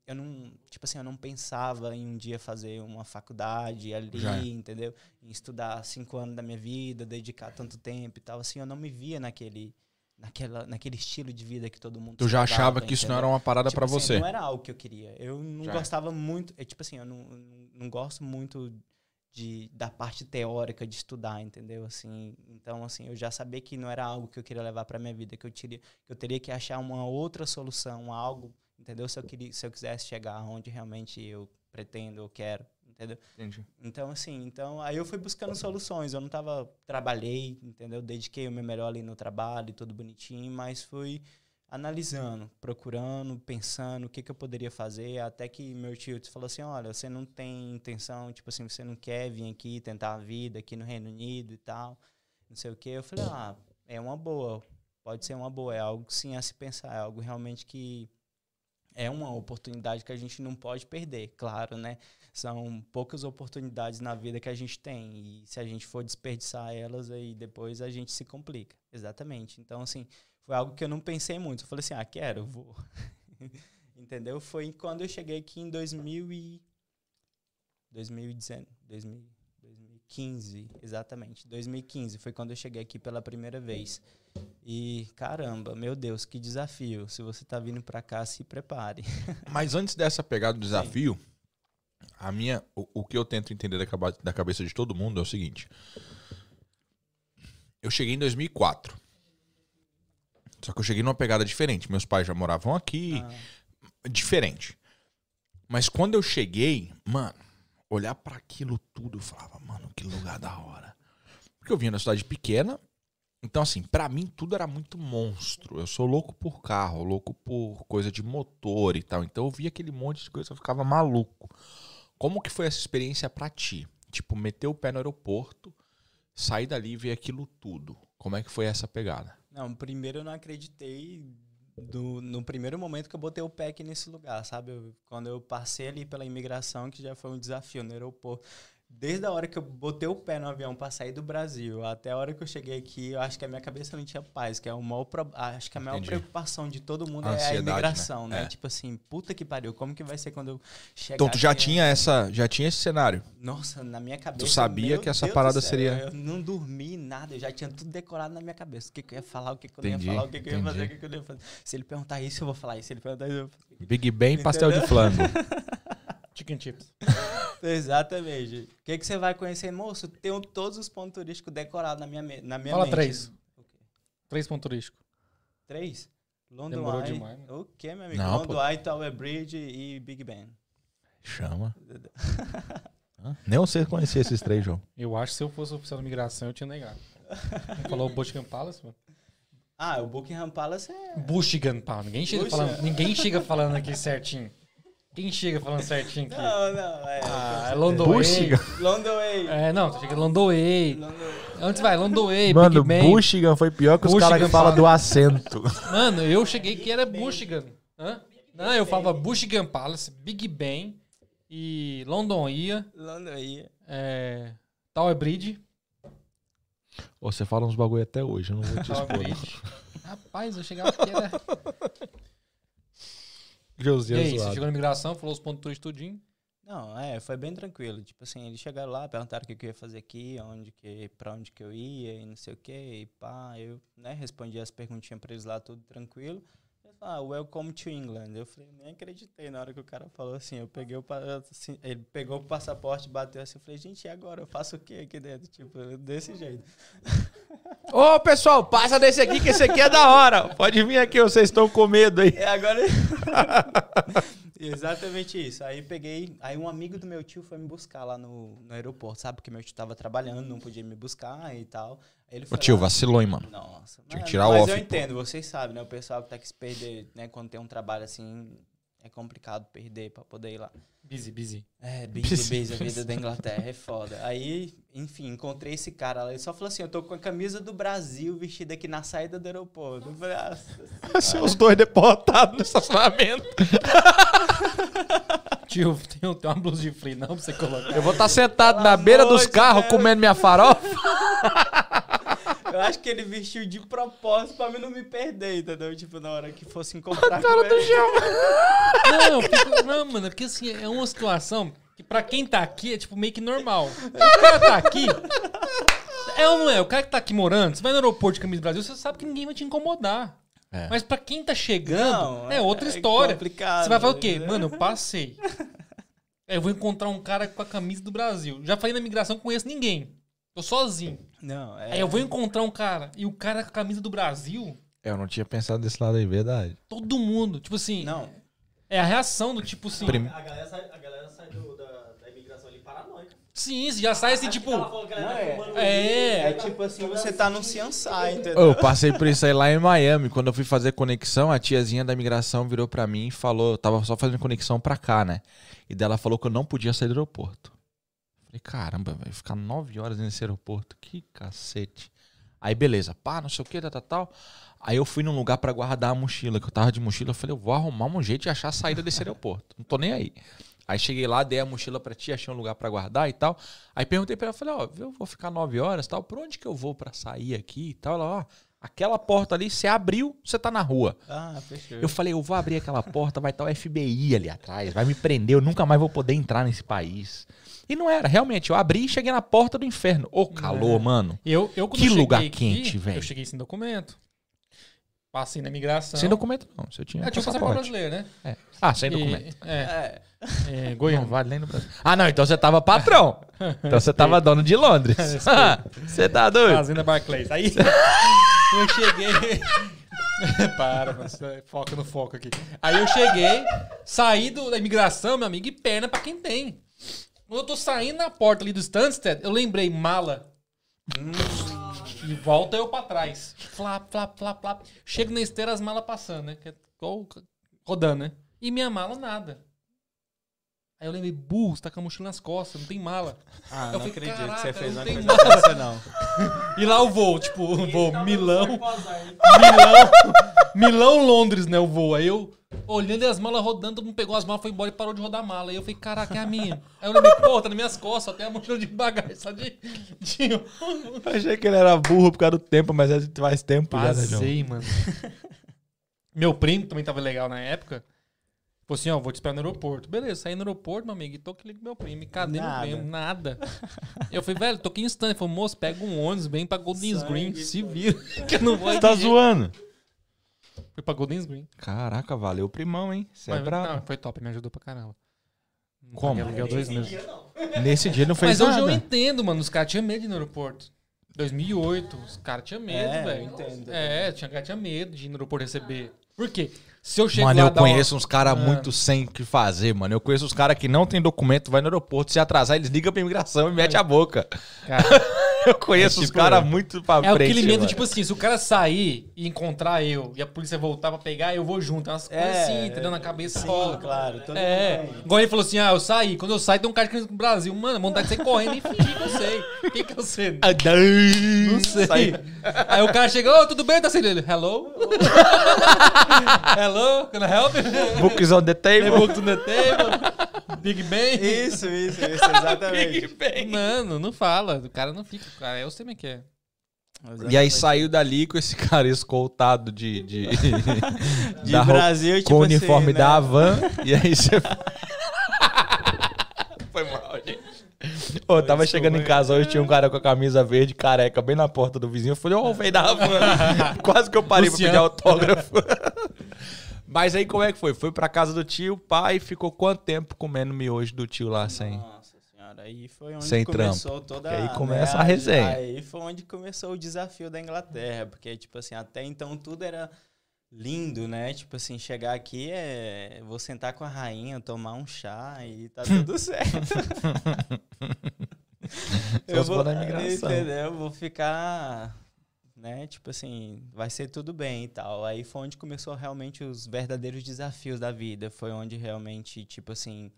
eu não, tipo assim, eu não pensava em um dia fazer uma faculdade ali, Já é. entendeu? Em estudar cinco anos da minha vida, dedicar tanto tempo e tal, assim, eu não me via naquele naquela, naquele estilo de vida que todo mundo Tu já achava que isso não entendeu? era uma parada Tipo pra assim, você. Não era algo que eu queria. Eu não Já é. gostava muito. É, tipo assim, eu não, não- não gosto muito de, da parte teórica de estudar, entendeu? Assim, então, assim, eu já sabia que não era algo que eu queria levar para minha vida, que eu, teria, que eu teria que achar uma outra solução, algo, entendeu? Se eu, queria, se eu quisesse chegar onde realmente eu pretendo, eu quero, entendeu? Entendi. Então, assim, então, aí eu fui buscando soluções. Eu não tava, trabalhei, entendeu? Dediquei o meu melhor ali no trabalho, tudo bonitinho, mas fui analisando, procurando, pensando o que, que eu poderia fazer, até que meu tio falou assim, olha, você não tem intenção, tipo assim, você não quer vir aqui tentar a vida aqui no Reino Unido e tal, não sei o quê. Eu falei, ah, é uma boa, pode ser uma boa, é algo sim a se pensar, é algo realmente que é uma oportunidade que a gente não pode perder, claro, né? São poucas oportunidades na vida que a gente tem e se a gente for desperdiçar elas aí depois a gente se complica. Exatamente. Então assim, foi algo que eu não pensei muito. Eu falei assim: "Ah, quero, vou". Entendeu? Foi quando eu cheguei aqui em 2000 e 2019, 2000 2015, exatamente. 2015 foi quando eu cheguei aqui pela primeira vez. E caramba, meu Deus, que desafio. Se você tá vindo pra cá, se prepare. Mas antes dessa pegada do desafio, a minha, o, o que eu tento entender da cabeça de todo mundo é o seguinte. Eu cheguei em 2004. Só que eu cheguei numa pegada diferente. Meus pais já moravam aqui, Ah, diferente. Mas quando eu cheguei, mano, olhar pra aquilo tudo, eu falava, mano, que lugar da hora. Porque eu vinha da cidade pequena, então assim, pra mim tudo era muito monstro. Eu sou louco por carro, louco por coisa de motor e tal. Então eu via aquele monte de coisa, eu ficava maluco. Como que foi essa experiência pra ti? Tipo, meter o pé no aeroporto, sair dali e ver aquilo tudo. Como é que foi essa pegada? Não, primeiro eu não acreditei do- no primeiro momento que eu botei o pé aqui nesse lugar, sabe? Eu- quando eu passei ali pela imigração, que já foi um desafio no aeroporto. Desde a hora que eu botei o pé no avião para sair do Brasil até a hora que eu cheguei aqui, eu acho que a minha cabeça não tinha paz, que é o maior pro- acho que a maior Entendi. preocupação de todo mundo A é a né? imigração, né? É. Tipo assim, puta que pariu, como que vai ser quando eu chegar Então tu já aqui? tinha essa, já tinha esse cenário. Nossa, na minha cabeça. sabia meu que essa Deus parada céu, seria- Eu não dormi nada, eu já tinha tudo decorado na minha cabeça. O que, que eu ia falar, o que, que eu não Entendi, ia falar, o que, que eu ia fazer, o que, que eu não ia fazer. Se ele perguntar isso, eu vou falar isso. Se ele perguntar isso, eu vou fazer. Big Ben e pastel de flango. Chicken chips. Exatamente. O que, que você vai conhecer, moço? Tenho todos os pontos turísticos decorados na minha, na minha Fala mente. três. O quê? Três pontos turísticos. Três? London Demorou Eye. demais, né? O que, meu amigo? Não, London pô. Eye, Tower Bridge e Big Ben. Chama. Nem você conhecia esses três, João. Eu acho que se eu fosse oficial da migração, eu tinha negado. Falou o Buckingham Palace, mano? Ah, o Buckingham Palace é... Buckingham Palace. Ninguém chega, falando, ninguém chega falando aqui certinho. Quem chega falando certinho aqui? Não, não, é... Ah, é London Buckingham. London Eye. É, não, tu chega. London... Antes vai, Londonway, Mano, Big Ben. Bushigan foi pior que os Bushigan caras que falam fala. do acento. Mano, eu cheguei que era Buckingham. Hã? Não, eu falava Buckingham Palace, Big Ben e London Ia, London Eye. é, Tower Bridge. Ô, Você fala uns bagulho até hoje, eu não vou te expor. Rapaz, eu chegava aqui era... E aí, você chegou na imigração, falou os pontos turísticos tudinho. Não, é, foi bem tranquilo. Tipo assim, eles chegaram lá, perguntaram o que, que eu ia fazer aqui, onde que, pra onde que eu ia e não sei o que, e pá, eu, né, respondi as perguntinhas pra eles lá, tudo tranquilo. Ah, welcome to England. Eu falei, nem acreditei na hora que o cara falou assim, eu peguei o, assim, ele pegou o passaporte, bateu assim, eu falei, gente, e agora? Eu faço o que aqui dentro? Tipo, desse jeito. Ô, pessoal, passa desse aqui que esse aqui é da hora. Pode vir aqui, vocês estão com medo aí. É, agora. Exatamente isso. Aí peguei. Aí um amigo do meu tio foi me buscar lá no, no aeroporto, sabe? Porque meu tio tava trabalhando, não podia me buscar e tal. Ele Ô, foi tio, lá- vacilou, hein, mano. Nossa, Tinha que mas- tirar o mas off, eu pô. entendo, vocês sabem, né? O pessoal que tá que se perder, né? Quando tem um trabalho assim, é complicado perder pra poder ir lá. Busy, busy. É, busy, busy, a vida da Inglaterra é foda. Aí, enfim, encontrei esse cara lá. Ele só falou assim: eu tô com a camisa do Brasil vestida aqui na saída do aeroporto. Eu falei, ah, Seus dois deportados no estacionamento. Tio, tem, tem uma blusa de frio não pra você colocar. Eu vou estar sentado na beira dos carros comendo minha farofa. Eu acho que ele vestiu de propósito pra mim não me perder, entendeu? Tipo, na hora que fosse encontrar com ele. Não, eu fico- não, mano, é porque assim, é uma situação que pra quem tá aqui é tipo meio que normal. O cara tá aqui. É ou não é? O cara que tá aqui morando, você vai no aeroporto de Camisa do Brasil, você sabe que ninguém vai te incomodar. É. Mas pra quem tá chegando, Não, é outra é história. complicado, Você vai falar o quê? né? Mano, eu passei. Eu vou encontrar um cara com a camisa do Brasil. Já falei na migração, não conheço ninguém. Tô sozinho. Não, é. Aí eu vou encontrar um cara e o cara com a camisa do Brasil, Eu não tinha pensado desse lado aí, verdade. todo mundo. Tipo assim, Não, é a reação do tipo assim. Prim- A galera sai, a galera sai do- da, da imigração ali paranoica. Sim, você já sai assim, tipo. Não, tá é- é, é tipo assim, você tá no Ciansai, entendeu? Eu passei por isso aí lá em Miami. Quando eu fui fazer conexão, a tiazinha da imigração virou pra mim e falou. Eu tava só fazendo conexão pra cá, né? E dela falou que eu não podia sair do aeroporto. Falei, caramba, vai ficar nove horas nesse aeroporto. Que cacete. Aí, beleza, pá, não sei o que, tal, tal, tal. Aí eu fui num lugar pra guardar a mochila, que eu tava de mochila. Eu falei, eu vou arrumar um jeito de achar a saída desse aeroporto. Não tô nem aí. Aí cheguei lá, dei a mochila pra ti, achei um lugar pra guardar e tal. Aí perguntei pra ela, falei, ó, eu vou ficar nove horas e tal, por onde que eu vou pra sair aqui e tal? Ela, ó, aquela porta ali, você abriu, você tá na rua. Ah, fechou. Eu falei, eu vou abrir aquela porta, vai estar o FBI ali atrás, vai me prender, eu nunca mais vou poder entrar nesse país. E não era, realmente, eu abri e cheguei na porta do inferno. Ô calor, mano. Eu, eu Que eu lugar aqui, quente, velho. Eu cheguei sem documento. Passei na imigração. Sem documento não, você tinha É, tinha passaporte brasileiro, né? Ah, sem E- documento. É, É. é, Não Goiânia. vale nem no Brasil. Ah, não, então você tava patrão. Então você tava dono de Londres. Você tá doido? Fazenda Barclays. Aí eu cheguei. Para, mas é, foca no foco aqui. Aí eu cheguei, saí do- da imigração, meu amigo, e perna pra quem tem. Quando eu tô saindo na porta ali do Stansted, eu lembrei mala. E volta eu pra trás. Flap, flap, flap, flap. Chego na esteira, as malas passando, né? Que é igual rodando, né? E minha mala, nada. Aí eu lembrei, burro, você tá com a mochila nas costas, não tem mala. Ah, Eu não falei, acredito que "Caraca, você fez não uma coisa nada." dessa, não. E lá o voo, tipo, voo Esse Milão? Milão, Milão, Londres, né, o voo. Aí eu, olhando e as malas rodando, todo mundo pegou as malas, foi embora e parou de rodar a mala. Aí eu falei, caraca, é a minha. Aí eu lembrei, pô, tá nas minhas costas, tem a mochila de bagagem, só de... de... Achei que ele era burro por causa do tempo, mas é faz tempo já, né, João? Passei, mano. Meu primo também tava legal na época. Falou assim, ó, vou te esperar no aeroporto. Beleza, saí no aeroporto, meu amigo, e tô aqui com meu primo. E cadê Nada. meu primo? Nada. Eu falei, velho, tô aqui em stand. Ele falou, moço, pega um ônibus, vem pra Sangue, Green, se vira. Que eu não vou Você tá jeito. zoando? Fui pra Golden's Green. Caraca, valeu o primão, hein? Você é Mas, bravo. não, foi top, me ajudou pra caramba. Não Como? paguei aluguel dois meses. dia, não. Nesse dia ele não fez Mas hoje nada. eu entendo, mano. Os caras tinham medo de ir no aeroporto. 2008, os caras tinham medo, É, velho. eu entendo. É, tinha, cara tinha medo de ir no aeroporto receber. Por quê? Se eu chego Mano, lá eu uma- conheço uns caras Mano. muito sem o que fazer, mano. Eu conheço uns caras que não tem documento, vai no aeroporto, se atrasar, eles ligam pra imigração e metem a boca. Cara, Eu conheço É tipo caras eu. muito pra é frente. aquele medo, mano. tipo assim, se o cara sair e encontrar eu e a polícia voltar pra pegar, eu vou junto. É umas coisas É, assim, entendeu? Na cabeça Sim, rola. claro. Todo É, igual ele falou assim: ah, eu saí. Quando eu saio, tem um cara que no Brasil. Mano, vontade de sair correndo e fingir que eu sei. O que, que eu sei? Não sei. Aí o cara chega, ô, tudo bem, tá sendo ele? Hello? Hello? Can I help? you? Books on the table. book to the table. Big Ben. Isso, isso, isso, exatamente. Mano, não fala. O cara não fica. Cara, eu sei como é que é. E aí saiu dali com esse cara escoltado de. De, De da roupa- Brasil, tipo com o uniforme assim, da né? Havan. E aí você. Foi mal, gente. Ô, eu tava chegando em casa hoje, tinha um cara com a camisa verde, careca, bem na porta do vizinho. Eu falei, ô, velho da Havan. Quase que eu parei pra Luciano. pedir autógrafo. Mas aí como é que foi? Foi pra casa do tio, pai, ficou quanto tempo comendo miojo do tio lá sem? Nossa senhora, aí foi onde Sem começou toda Que aí né, começa a resenha. Aí foi onde começou o desafio da Inglaterra, porque tipo assim, até então tudo era lindo, né? Tipo assim, chegar aqui é vou sentar com a rainha, tomar um chá e tá tudo certo. Na imigração. entendeu? Vou ficar né? Tipo assim, vai ser tudo bem e tal. Aí foi onde começou realmente os verdadeiros desafios da vida. Foi onde realmente, tipo assim,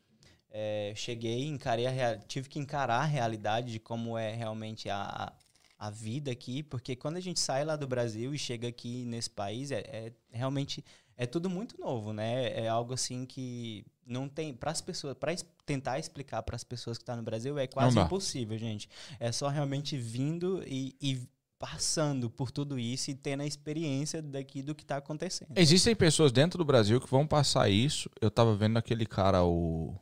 é, cheguei, encarei a tive que encarar a realidade de como é realmente a, a vida aqui, porque quando a gente sai lá do Brasil e chega aqui nesse país, é, é realmente é tudo muito novo, né? É algo assim que não tem para as pessoas, para tentar explicar para as pessoas que estão no Brasil é quase impossível, gente. É só realmente vindo e, e passando por tudo isso e tendo a experiência daqui do que está acontecendo. Existem pessoas dentro do Brasil que vão passar isso. Eu tava vendo aquele cara, o.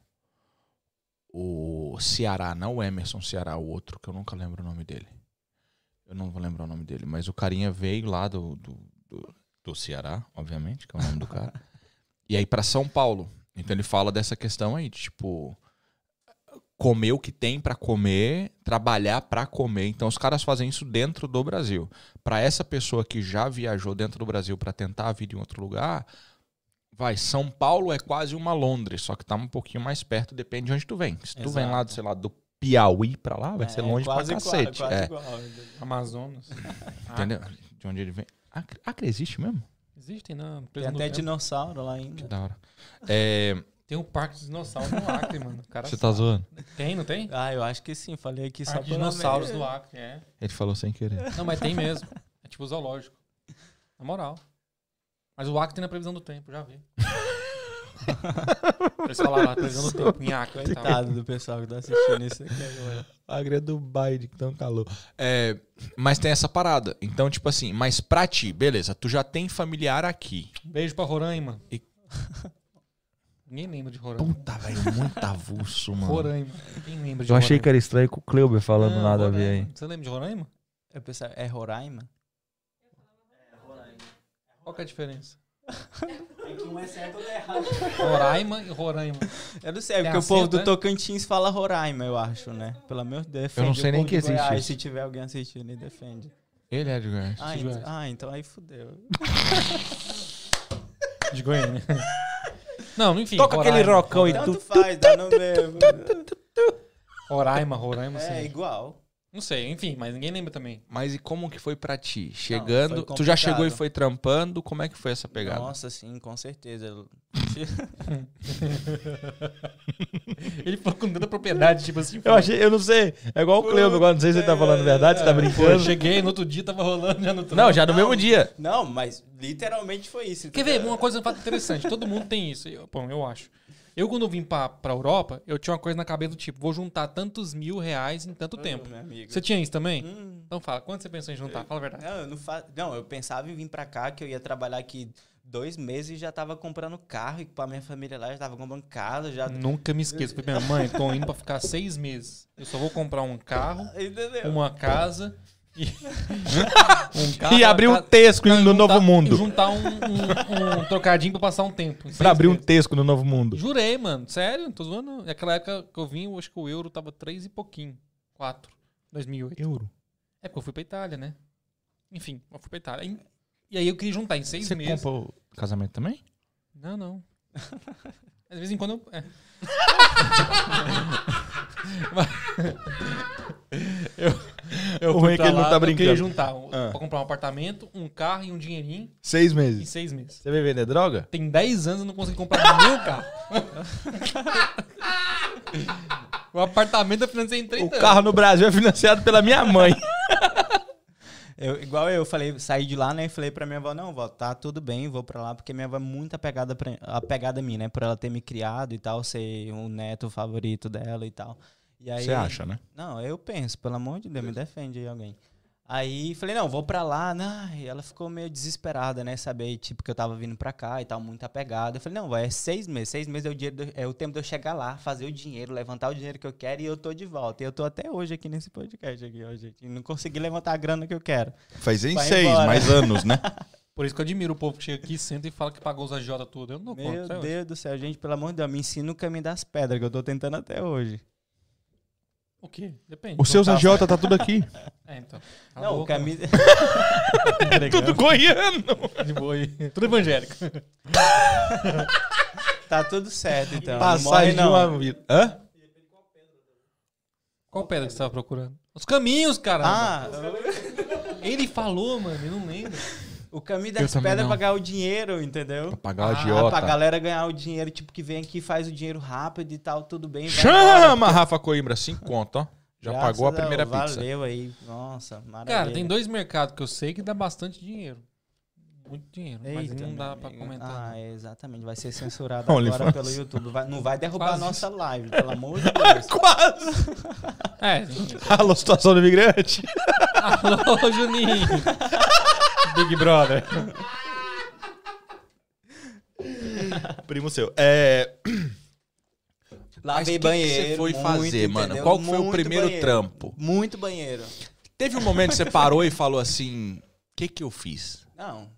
O Ceará, não o Emerson Ceará, o outro, que eu nunca lembro o nome dele. Eu não vou lembrar o nome dele, mas o carinha veio lá do, do, do, do Ceará, obviamente, que é o nome do cara. e aí pra São Paulo. Então ele fala dessa questão aí, de, tipo. Comer o que tem pra comer, trabalhar pra comer. Então os caras fazem isso dentro do Brasil. Pra essa pessoa que já viajou dentro do Brasil pra tentar a vida em outro lugar, vai, São Paulo é quase uma Londres, só que tá um pouquinho mais perto, depende de onde tu vem. Se tu vem lá, Exato. sei lá, do Piauí pra lá, vai É, ser longe pra quase igual- cacete. quase é, igual. Amazonas. entendeu? De onde ele vem. Acre, Acre existe mesmo? Existem, não. Tem até Tempo. dinossauro lá Que ainda. da hora. É, Tem um parque de dinossauros no Acre, mano. Você tá zoando? Tem, não tem? Ah, eu acho que sim. Falei aqui só Parque de pela dinossauros do Acre, é. Ele falou sem querer. Não, mas tem mesmo. É tipo zoológico. Na moral. Mas o Acre tem na previsão do tempo, já vi. Eles falaram lá, previsão do tempo, em Acre tal. Coitado do pessoal que tá assistindo isso aqui agora. Acre é Dubai, de tão calor. É, mas tem essa parada. Então, tipo assim, mas pra ti, beleza, tu já tem familiar aqui. Beijo pra Roraima. E- Ninguém lembra de Roraima. Puta, velho, muito avulso, mano. Roraima. Quem lembra de Eu achei Roraima? que era estranho com o Kleuber falando Não, nada a ver aí. Roraima. Você lembra de Roraima? Eu pensava, é Roraima? Qual que é a diferença? É que um é certo ou é errado. Roraima e Roraima. Eu não sei, é Tem porque o povo acento, do né? Tocantins fala Roraima, eu acho, né? Pelo amor de Deus, defende não sei nem povo que existe Goiás. Se tiver alguém assistindo, ele defende. Ele é de Goiás. Ah, De ent- Goiás. ah, então aí fudeu. De Goiânia. Não, enfim. Toca aquele Roraima. rockão e Tanto tu. faz, dá no mesmo. Roraima, Roraima, É sim. igual. Não sei, enfim, mas ninguém lembra também. Mas e como que foi pra ti? Chegando, foi tu já chegou e foi trampando, como é que foi essa pegada? Nossa, sim, com certeza. Ele falou com tanta propriedade, tipo assim. Eu achei, eu não sei. É igual o Cleo, agora não sei se você tá falando verdade, você tá Pô, eu brincando. cheguei, no outro dia tava rolando já no trampo. Não, já no mesmo dia. Não, mas literalmente foi isso. Quer ver? Uma coisa um fato interessante. Todo mundo tem isso. Eu, bom, eu acho. Eu, quando eu vim pra, pra Europa, eu tinha uma coisa na cabeça do tipo, vou juntar tantos mil reais em tanto Ô, tempo. Você tinha isso também? Hum, Então fala, quanto você pensou em juntar? Fala a verdade. não, eu não, fa... não, eu pensava em vir pra cá, que eu ia trabalhar aqui dois meses e já tava comprando carro, e pra minha família lá já tava comprando casa, já... Nunca me esqueço. Falei, minha mãe, tô indo pra ficar seis meses. Eu só vou comprar um carro, Entendeu? uma casa. um carro, E abrir um tesco Não, no juntar- Novo Mundo. juntar um, um- um trocadinho pra passar um tempo. em Pra abrir um meses. tesco no Novo Mundo. Jurei, mano. Sério, tô zoando. Naquela época que eu vim, eu acho que o euro tava três e pouquinho. Quatro. 2008. Euro. É porque eu fui pra Itália, né? Enfim, eu fui pra Itália. E- aí eu queria juntar em seis Você meses. comprou casamento também? Não, não. Às vezes em quando eu. É. eu, eu O ruim é que ele não lá, tá eu brincando. queria juntar Ah. pra comprar um apartamento, um carro e um dinheirinho Seis em meses. seis meses. Você veio vender droga? Tem 10 anos eu não consegui comprar nenhum carro. o apartamento eu financei em 30 O carro no Brasil é financiado pela minha mãe. Eu, igual eu falei, saí de lá, né, e falei pra minha avó, não, vó, tá tudo bem, vou pra lá, porque minha avó é muito apegada, pra, apegada a mim, né, por ela ter me criado e tal, ser um neto favorito dela e tal. Você acha, né? Não, eu penso, pelo amor de Deus, me defende aí alguém. Aí falei, não, vou pra lá, né? E ela ficou meio desesperada, né? Saber, tipo, que eu tava vindo pra cá e tal, muito apegada. Eu falei, não, vai, é seis meses. Seis meses é o, dinheiro do- é o tempo de eu chegar lá, fazer o dinheiro, levantar o dinheiro que eu quero e eu tô de volta. E eu tô até hoje aqui nesse podcast aqui, ó, gente. E não consegui levantar a grana que eu quero. Faz em seis, embora. mais anos, né? Por isso que eu admiro o povo que chega aqui, senta e fala que pagou os agiota tudo. Eu não dou Meu conta. hoje. Deus do céu, gente, pelo amor de Deus, me ensina o caminho das pedras, que eu tô tentando até hoje. O quê? Depende. Os seus Não tá- agiota tá tudo aqui. É, então. A não, o boca, caminho. tudo goiano. De boa aí. Tudo evangélico. tá tudo certo, então. não morre, Passagem de não. uma vida. Hã? Qual pedra que você tava procurando? Os caminhos, cara. Ah, Ele falou, mano, eu não lembro. O caminho Eu das também pedras é ganhar o dinheiro, entendeu? Pra pagar o Ah, agiota. pra galera ganhar o dinheiro, tipo, que vem aqui, faz o dinheiro rápido e tal, tudo bem. Chama. Rafa Coimbra, cinco conto, ó. Já Graças pagou a primeira pizza. Valeu aí, nossa, maravilha. Cara, tem dois mercados que eu sei que dá bastante dinheiro. Muito dinheiro. mas Eita, não dá pra comentar. Ah, não. é, exatamente. Vai ser censurado agora pelo YouTube. Vai- não vai derrubar Quase a nossa live, pelo amor de Deus. Quase! É, Alô, situação do imigrante. alô, Juninho. Big Brother. Primo seu. É. Lavei que que banheiro. você foi muito, fazer, mano? entendeu? Qual que foi o Muito primeiro banheiro. trampo? Muito banheiro. Teve um momento que você parou e falou assim: o que que eu fiz? Não.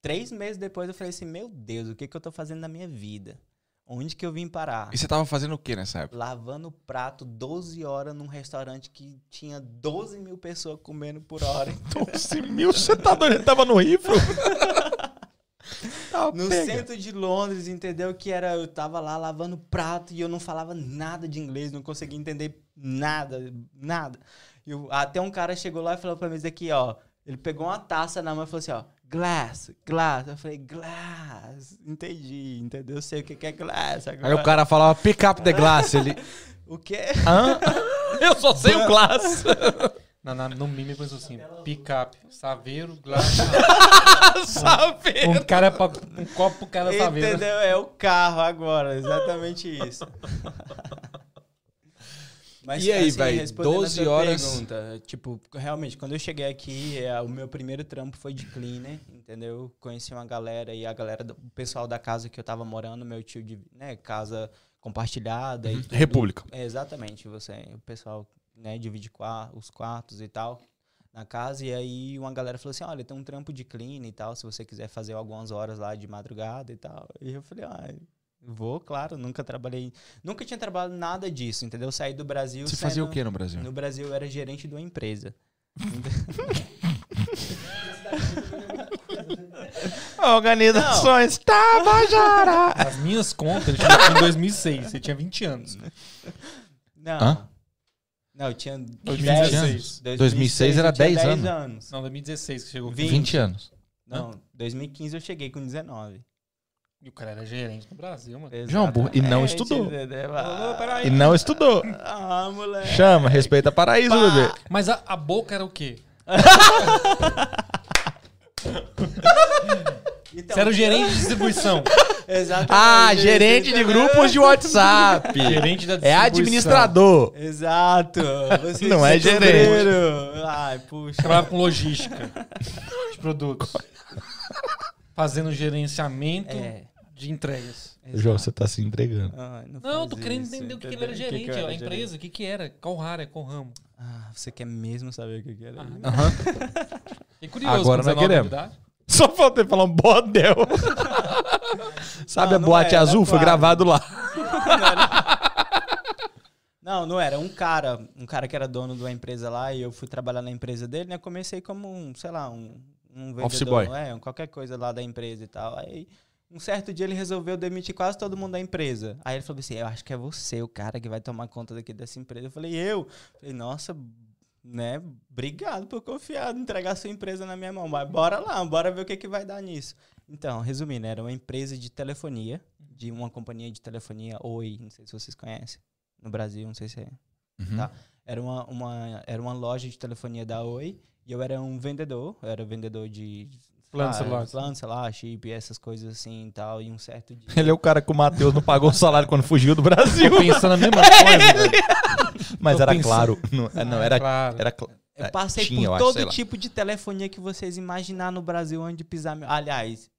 Três meses depois eu falei assim: Meu Deus, o que, que eu tô fazendo na minha vida? Onde que eu vim parar? E você tava fazendo o que nessa época? Lavando prato 12 horas num restaurante que tinha 12 mil pessoas comendo por hora. 12 mil, você tá doido? Ele tava no rifle? Tá, No pega. centro de Londres, entendeu? Que era, eu tava lá lavando prato e eu não falava nada de inglês, não conseguia entender nada, nada. Eu- até um cara chegou lá e falou pra mim isso aqui, ó. Ele pegou uma taça na mão e falou assim, ó, glass, glass. Eu falei, glass. Entendi, entendeu? Eu sei o que que é glass agora. Aí o cara falava pick up the glass. Ele. O quê? Hã? Eu só sei o glass. Na, na, no mime pensou assim: picape, saveiro, glass. Sabe? Um, cara pra, um copo pro cara saveiro. Entendeu? É o carro agora, exatamente isso. Mas, E aí, assim, a 12 tua horas- Pergunta, tipo, realmente, quando eu cheguei aqui, é, o meu primeiro trampo foi de cleaner, entendeu? Conheci uma galera e a galera, do, o pessoal da casa que eu tava morando, meu tio de, né, casa compartilhada e tudo. República. É, exatamente, você, o pessoal, né, divide os quartos e tal. na casa. E aí uma galera falou assim: olha, tem um trampo de clean e tal, se você quiser fazer algumas horas lá de madrugada e tal. E eu falei, ah. Vou, claro, nunca trabalhei. Nunca tinha trabalhado nada disso, entendeu? Eu saí do Brasil. Você fazia o que no Brasil? No Brasil eu era gerente de uma empresa. Organizações Tabajara! As minhas contas, ele tinha em 2006. Você tinha 20 anos. Não. Hã? Não, eu tinha 2016. 10, 2006 era eu tinha 10 anos. anos. Não, 2016 que chegou. 20. 20 anos. Não, 2015 eu cheguei com 19. E o cara era gerente no Brasil, mano. João Burro, e não Exatamente, estudou. E não estudou. Ah, moleque. Chama, respeita paraíso, bebê. Mas a, a boca era o quê? Então, Você era o gerente de distribuição. Exatamente. Ah, gerente de grupos de WhatsApp. gerente da É distribuição. administrador. Exato. Você Não é ser gerente. Ai, puxa. Trabalhava com logística de produtos. Fazendo gerenciamento É. de entregas. João, você tá se entregando. Ai, não, Não, eu tô querendo isso, entender o que, que ele era O que gerente, que eu a era empresa, gerente? o que, que era, qual rara, qual ramo. Ah, você quer mesmo saber o que que era? Ah, Aham. Fiquei curioso Agora nós 19 queremos. Só falta ele falar um bordel. Sabe Não, a não boate era, azul? Foi gravado lá. Não, não era. Um cara, um cara que era dono de uma empresa lá e eu fui trabalhar na empresa dele, né? Comecei como um, sei lá, um, um vendedor. Office boy. É, qualquer coisa lá da empresa e tal. Aí, um certo dia ele resolveu demitir quase todo mundo da empresa. Aí ele falou assim, eu acho que é você o cara que vai tomar conta daqui dessa empresa. Eu falei, eu? Falei, nossa, né? Obrigado por confiar, entregar sua empresa na minha mão. Mas bora lá, bora ver o que, que vai dar nisso. Então, resumindo, era uma empresa de telefonia, de uma companhia de telefonia, Oi, não sei se vocês conhecem. No Brasil, não sei se é. Uhum. Tá. Era uma, uma, era uma loja de telefonia da Oi e eu era um vendedor. Eu era vendedor de. Plano ah, celular. Plano, celular, chip, essas coisas assim e tal. E um certo dia. Ele é o cara que o Matheus não pagou o salário quando fugiu do Brasil. Tô pensando a mesma coisa, velho. Mas Tô era pensando. claro. Não, é, não, era, Claro. era cl- Eu é, passei tinha, por acho, todo lá. tipo de telefonia que vocês imaginar no Brasil onde de pisar meu. Aliás,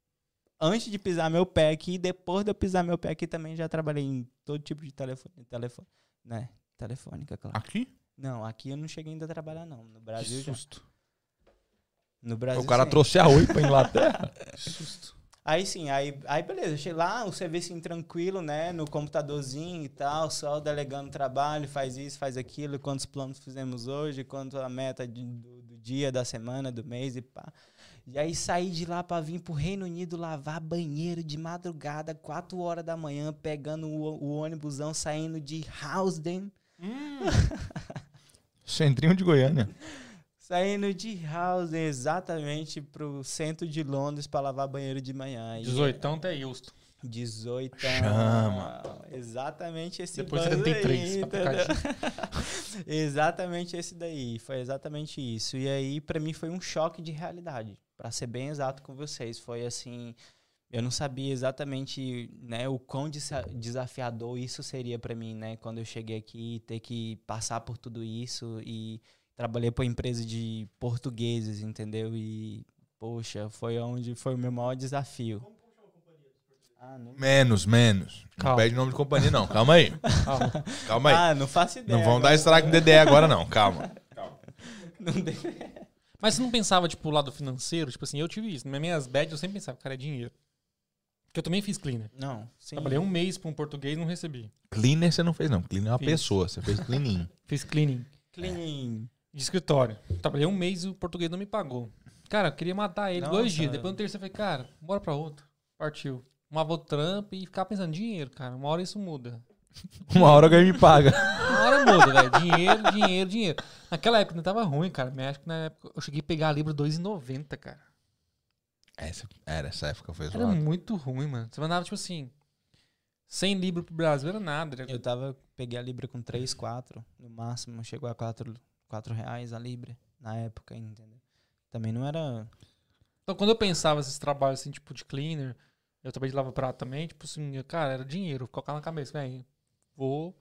antes de pisar meu pé aqui, depois de eu pisar meu pé aqui também já trabalhei em todo tipo de telefone. telefone né? Telefônica, claro. Aqui? Não, aqui eu não cheguei ainda a trabalhar, não. No Brasil Que já. No Brasil. O cara sim. trouxe a Oi pra Inglaterra. Que susto. Aí sim, aí, aí beleza, eu cheguei lá, o serviço tranquilo, né? No computadorzinho e tal, só delegando trabalho, faz isso, faz aquilo, quantos planos fizemos hoje, quanto a meta de- do, do dia, da semana, do mês e pá. E aí saí de lá pra vir pro Reino Unido lavar banheiro de madrugada, 4 horas da manhã, pegando o, o ônibusão saindo de Housden. Centrinho de Goiânia. Saindo de Housden exatamente pro centro de Londres pra lavar banheiro de manhã. E 18 até Houston. 18 Chama. Exatamente esse Depois bando 73, aí, pra entendeu? ficar exatamente esse daí. Foi exatamente isso. E aí, pra mim, foi um choque de realidade. Pra ser bem exato com vocês. Foi assim. Eu não sabia exatamente né, o quão desa- desafiador isso seria pra mim, né? Quando eu cheguei aqui, ter que passar por tudo isso e trabalhei para empresa de portugueses, entendeu? E poxa, foi onde foi o meu maior desafio. Ah, não, Menos, menos. Não Calma. pede nome de companhia, não. Calma aí. Calma. Calma aí. ah, não faço ideia. não vão dar strike no DDE agora, não. Calma. Não dei- Mas você não pensava, tipo, o lado financeiro? Tipo assim, eu tive isso. Nas minhas badges eu sempre pensava, cara, é dinheiro. Porque eu também fiz cleaner. Não, sim. Trabalhei um mês pra um português e não recebi. Cleaner você não fez, não. Cleaner é uma Fiz. pessoa. Você fez cleaning. Fiz cleaning Clean. De escritório. Trabalhei um mês e o português não me pagou. Cara, eu queria matar ele dois Nossa. dias. Depois no terceiro eu falei, cara, bora pra outro. Partiu. Uma outro trampo e ficar pensando, dinheiro, cara. Uma hora isso muda. Uma hora alguém me paga. Uma hora muda, velho. Dinheiro, dinheiro, dinheiro. Naquela época não tava ruim, cara. Mas acho que na época eu cheguei a pegar a Libra 2,90, cara. Essa, era, essa época foi Era zoado. muito ruim, mano. Você mandava, tipo assim, 100 Libra pro Brasil era nada. Era Eu tava, peguei a Libra com 3, 4, no máximo, chegou a 4, 4 reais a Libra, na época, entendeu? Também não era... Então, quando eu pensava esses trabalhos, assim, tipo, de cleaner, eu trabalhei de lava prato também, tipo assim, cara, era dinheiro, colocar na cabeça, velho, vou...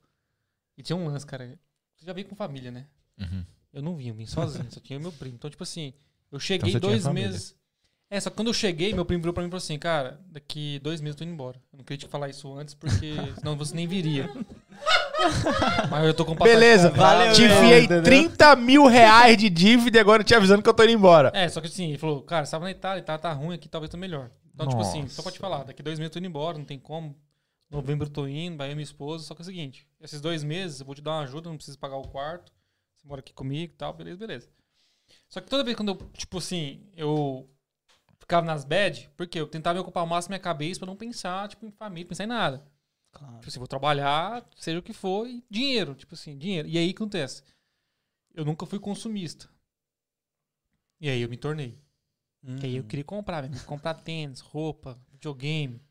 E tinha um lance, cara, você já veio com família, né? Uhum. Eu não vim, eu vim sozinho, só tinha meu primo. Então, tipo assim, eu cheguei você tinha dois meses... É, só que quando eu cheguei, meu primo virou pra mim e falou assim, cara, daqui dois meses eu tô indo embora. Eu não queria te falar isso antes, porque senão você nem viria. Mas eu tô com Beleza. Valeu, te mesmo, enfiei entendeu? 30 mil reais de dívida e agora te avisando que eu tô indo embora. É, só que assim, ele falou, cara, você tava na Itália, Itália tá ruim aqui, talvez tá melhor. Então, tipo assim, Nossa. só pra te falar, daqui dois meses eu tô indo embora, não tem como. Novembro eu tô indo, vai eu e minha esposa, só que é o seguinte, esses dois meses eu vou te dar uma ajuda, não precisa pagar o quarto, você mora aqui comigo e tal, beleza, beleza. Só que toda vez quando eu, tipo assim, eu ficava nas bad, porque eu tentava me ocupar o máximo minha cabeça pra não pensar, tipo, em família, pensar em nada. Claro. Tipo assim, vou trabalhar, seja o que for, e dinheiro, tipo assim, dinheiro. E aí o que acontece? Eu nunca fui consumista. E aí eu me tornei. Que aí eu queria comprar, mesmo, comprar tênis, roupa, videogame,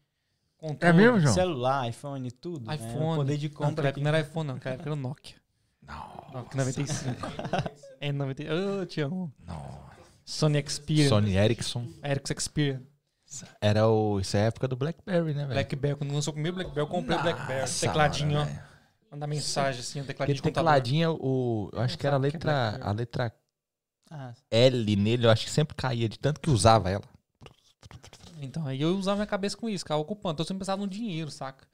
controle. É mesmo, João? Celular, iPhone, tudo. né? iPhone. O poder de Não, compra. naquela época não era iPhone, não. Época era Nokia. Não, Nokia 95. é 95. Eu te amo. não. Sony Xperia. Sony Ericsson. Ericsson Xperia. Era o. Isso é a época do Blackberry, né, velho? Blackberry. Quando lançou o primeiro Blackberry, eu comprei o Blackberry. Tecladinho, mano, ó. Mandar mensagem assim, um tecladinho Aquele de computador. tecladinho, o, eu acho que era a o é letra, a letra Ah, L nele, eu acho que sempre caía de tanto que usava ela. Então, aí eu usava minha cabeça com isso, ficava ocupando. Então eu sempre pensava no dinheiro, saca?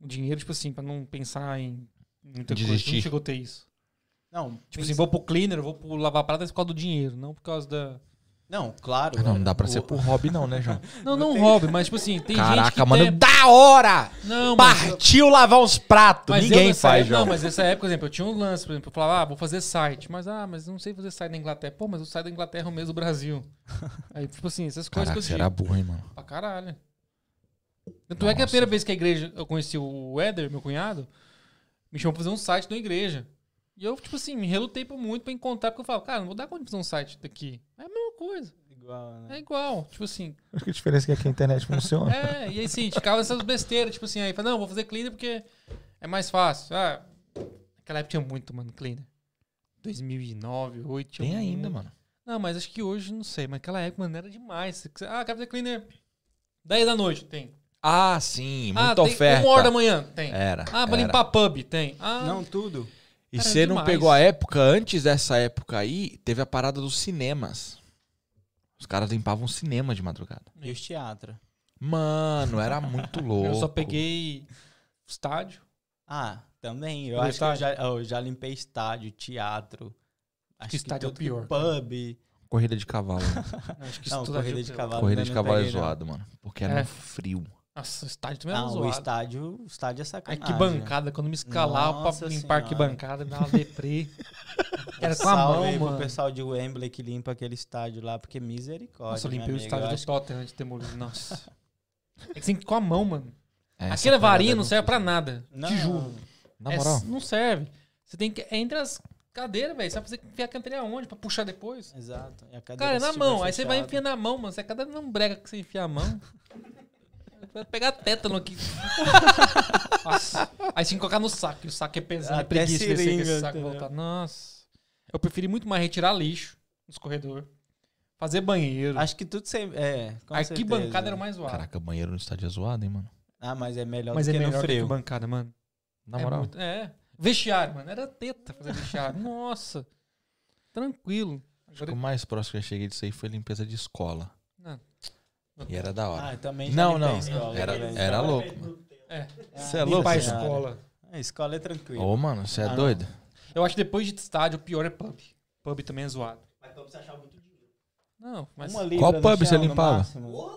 O dinheiro, tipo assim, pra não pensar em muita coisa. Desistir. Não chegou a ter isso. não, Tipo pensa- assim, vou pro cleaner, vou pro lavar prata por causa do dinheiro, não por causa da. Não, claro. Ah, não, não dá pra O- ser por hobby não, né, João? Não, não hobby, mas tipo assim, tem gente Caraca, que mano, tem... da hora! Não, mas... Partiu lavar uns pratos. mas eu Ninguém nessa faz, época, João. Não, mas nessa época, por exemplo, eu tinha um lance, por exemplo, eu falava, ah, vou fazer site, mas ah, mas eu não sei fazer site na Inglaterra. Pô, mas eu saio da Inglaterra o mês do Brasil. Aí, tipo assim, essas coisas Caraca, que eu era burro, hein, mano. Pra caralho. Tanto é que a Nossa. primeira vez que a igreja eu conheci o Éder, meu cunhado, me chamou pra fazer um site da igreja. E eu, tipo assim, me relutei por muito pra encontrar, porque eu falo, cara, não vou dar conta de fazer um site daqui. É coisa. Igual, né? É igual. Tipo assim, Acho que a diferença é que a internet funciona. é, e aí sim, ficava essas besteiras, tipo assim, aí fala, não, vou fazer cleaner porque é mais fácil. Ah, naquela época tinha muito, mano, cleaner. 2009, 2008, tinha Tem ainda, muito. mano. Não, mas acho que hoje, não sei, mas naquela época, mano, era demais. Você- Ah, quero fazer cleaner 10 da noite, tem. Ah, sim, ah, muita tem oferta. uma hora da manhã, tem. Era. Ah, vou era. limpar pub, tem. Ah, Não, tudo. E você não pegou a época, antes dessa época aí, teve a parada dos cinemas. Os caras limpavam cinema de madrugada. E os teatros. Mano, era muito louco. eu só peguei estádio. Ah, também. Eu Foi acho que eu estádio? já, eu já limpei estádio, teatro. Acho que estádio é o tudo- pior. Pub. Corrida de cavalo. né? Acho que Não, isso tudo corrida é de cavalo. Corrida de não cavalo é não. zoado, mano. Porque era É. no frio. Nossa, o estádio também era Não, o zoado. estádio, o estádio é sacanagem. Arquibancada, quando me escalava Nossa pra limpar Senhora. arquibancada, me dava deprê. Era com a mão, aí pro mano. pessoal de Wembley que limpa aquele estádio lá, porque misericórdia. Nossa, eu limpei o estádio do Tottenham antes de ter morrido. Nossa. É que você tem que ir com a mão, mano. É, essa Aquela varinha é não serve pra nada. Não, Te juro. Na É, moral. não serve. Você tem que. É entre as cadeiras, velho. Você vai fazer enfiar a cadeira aonde? Pra puxar depois? Exato. E a Cara, é na mão. Aí você vai enfiando na mão, mano. Você é cada não brega que você enfia a mão. Vai pegar tétano aqui. Nossa. Aí que colocar no saco. O saco é pesado. É preguiça descer com seringa, esse saco e entendeu? voltar. Nossa. Eu preferi muito mais retirar lixo nos corredores. Fazer banheiro. Acho que tudo sempre. É, com Arquibancada certeza. era mais zoado. Caraca, banheiro no estádio é zoado, hein, mano. Ah, mas é melhor Mas do é que melhor no que frio. bancada, mano. Na é, moral. muito- é. Vestiário, mano. Era teta fazer vestiário. Nossa. Tranquilo. Acho que Agora- o mais próximo que eu cheguei disso aí foi limpeza de escola. Não. E era da hora. Ah, também Não, não. escola Era, também. era louco, mano. É. Você é Limpar louco? a senhora. escola. A escola é tranquila. Ô, mano, você é Ah, doido? Eu acho que depois de estádio, o pior é pub. Pub também é zoado. Mas pra você achar muito dinheiro. Não, mas. Qual pub você chão, no limpava? Porra,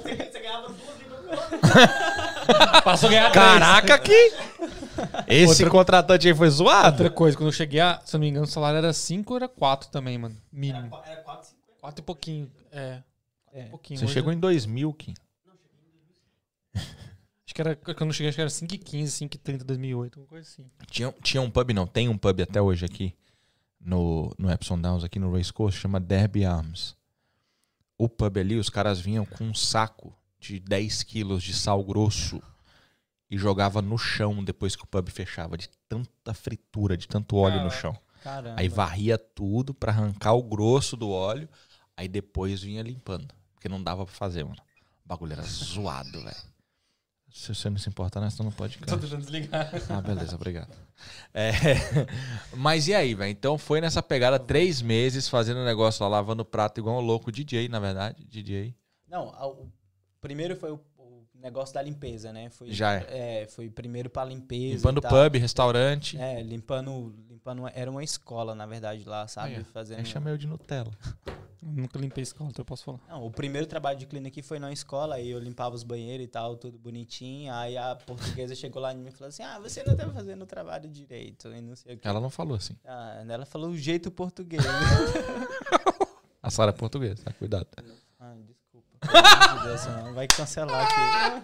você, você ganhava duas libras. Passou a ganhar Caraca, que... Esse Outra- contratante aí foi zoado? Outra coisa, quando eu cheguei a, se eu não me engano, o salário era 5 ou era 4 também, mano. Era, Mínimo. era 4, 5. 4 e pouquinho. É. É. Um pouquinho. Você Hoje- chegou em 2000, Kim. Acho que era. Quando eu cheguei, acho que era 5 e 15, 5 e 30, 2008, uma coisa assim. Tinha, tinha um pub, não, tem um pub até hoje aqui no, no Epsom Downs, aqui no Race Course, chama Derby Arms. O pub ali, os caras vinham com um saco de 10 quilos de sal grosso e jogava no chão depois que o pub fechava, de tanta fritura, de tanto óleo no Caraca. chão. Caramba. Aí varria tudo pra arrancar o grosso do óleo, aí depois vinha limpando, porque não dava pra fazer, mano. O bagulho era zoado, velho. Se você não se importar, nós estamos no podcast. Tô tentando desligar. Ah, beleza, obrigado. É, mas e aí, velho? Então foi nessa pegada três meses fazendo negócio lá, lavando prato igual um louco. DJ, na verdade. DJ. Não, o primeiro foi o negócio da limpeza, né? Foi, Já é. É, foi primeiro pra limpeza. Limpando e tal. pub, restaurante. É, limpando, limpando. uma- Era uma escola, na verdade, lá, sabe? Aí, ó. Fazendo. Eu de Nutella. Nunca limpei escola, então eu posso falar. Não, o primeiro trabalho de clínica aqui foi na escola, aí eu limpava os banheiros e tal, tudo bonitinho. Aí a portuguesa chegou lá em mim e falou assim: Ah, você não tá fazendo o trabalho direito, e não sei o que. Ela não falou assim. Ah, ela falou o jeito português. A Sara é portuguesa, tá? Cuidado. ah, desculpa. Pelo amor de Deus, senão vai cancelar aqui.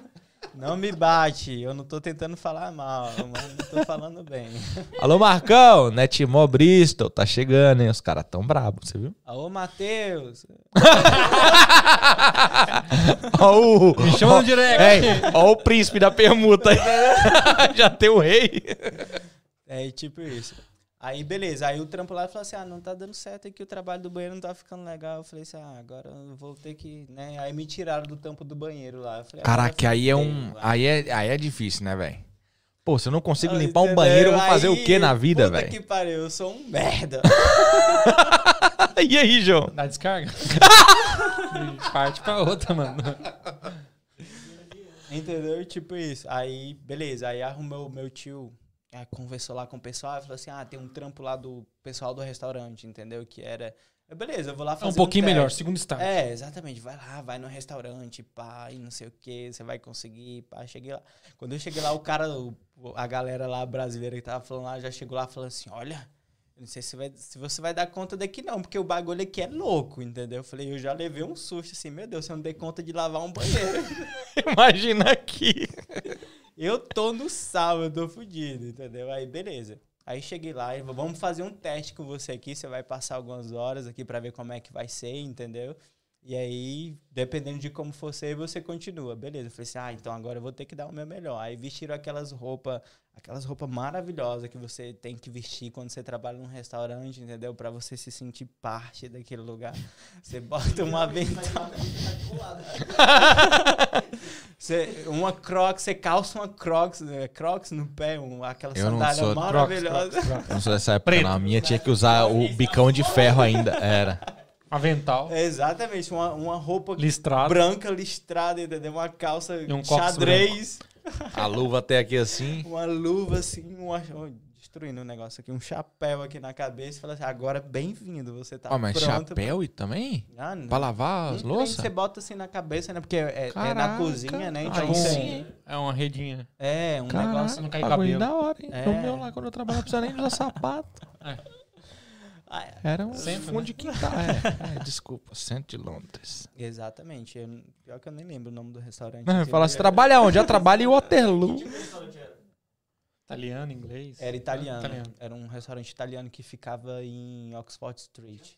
Não me bate, eu não tô tentando falar mal, mas não tô falando bem. Alô, Marcão! Netmó Bristol, tá chegando, hein? Os caras tão brabos, você viu? Alô, Matheus! Ó o... Me chama no direct. Ó o príncipe da permuta aí. Já tem o rei. É tipo isso. Aí, beleza. Aí o trampo lá falou assim: ah, não tá dando certo aqui, o trabalho do banheiro não tá ficando legal. Eu falei assim: ah, agora eu vou ter que. Né? Aí me tiraram do tampo do banheiro lá. Eu falei, Caraca, agora aí é um. Aí é, aí é difícil, né, velho? Pô, se eu não consigo Ah, limpar um entendeu? banheiro, eu vou fazer o Aí, que na vida, puta velho? que pariu, eu sou um merda. E aí, João? Dá descarga? Parte pra outra, mano. Entendeu? Tipo isso. Aí, beleza. Aí arrumou o meu tio. Aí conversou lá com o pessoal e falou assim: ah, tem um trampo lá do pessoal do restaurante, entendeu? Que era. Beleza, eu vou lá É fazer. um pouquinho teste. melhor, segundo estágio. É, exatamente. Vai lá, vai no restaurante, pá, e não sei o que, você vai conseguir, pá. Cheguei lá. Quando eu cheguei lá, o cara, a galera lá brasileira que tava falando lá, já chegou lá e falou assim: olha. Não sei se, vai, se você vai dar conta daqui, não, porque o bagulho aqui é louco, entendeu? Eu falei, eu já levei um susto assim, meu Deus, se eu não dei conta de lavar um banheiro. Imagina aqui. eu tô no sal, eu tô fudido, entendeu? Aí, beleza. Aí cheguei lá e vamos fazer um teste com você aqui, você vai passar algumas horas aqui pra ver como é que vai ser, entendeu? E aí, dependendo de como for ser, você continua. Beleza. Eu falei assim, ah, então agora eu vou ter que dar o meu melhor. Aí vestiram aquelas roupas, aquelas roupas maravilhosas que você tem que vestir quando você trabalha num restaurante, entendeu? Pra você se sentir parte daquele lugar. Você bota uma avental. Você, uma crocs, você calça uma crocs, é, crocs no pé, um, aquela Eu não sandália sou- maravilhosa. Eu não sou dessa época, não. A minha tinha que usar o bicão de ferro ainda. Era. Avental, É, exatamente, uma, uma roupa listrado. branca listrada, entendeu? Uma calça E um xadrez, A luva até aqui assim. uma luva assim, uma, oh, destruindo o negócio aqui, um chapéu aqui na cabeça e fala assim, agora bem-vindo, você tá Ó, mas pronto. chapéu e também? Ah, não. Pra lavar Um as louças? Você bota assim na cabeça, né? Porque é, é na cozinha, né? Então aí sim. é uma redinha. É, um Caraca, negócio. não cai cabelo. da hora, hein? É. No meu lá, quando eu trabalhava, não precisava nem usar sapato. Ah, Era um Sempre, fundo né? de quintal. É, é, desculpa, centro de Londres. Exatamente. Eu, pior que eu nem lembro o nome do restaurante. Não, falar mas assim, trabalha onde? Já trabalha em Waterloo. Que restaurante era? Italiano, inglês. Era italiano. Italiano. Era um restaurante italiano que ficava em Oxford Street.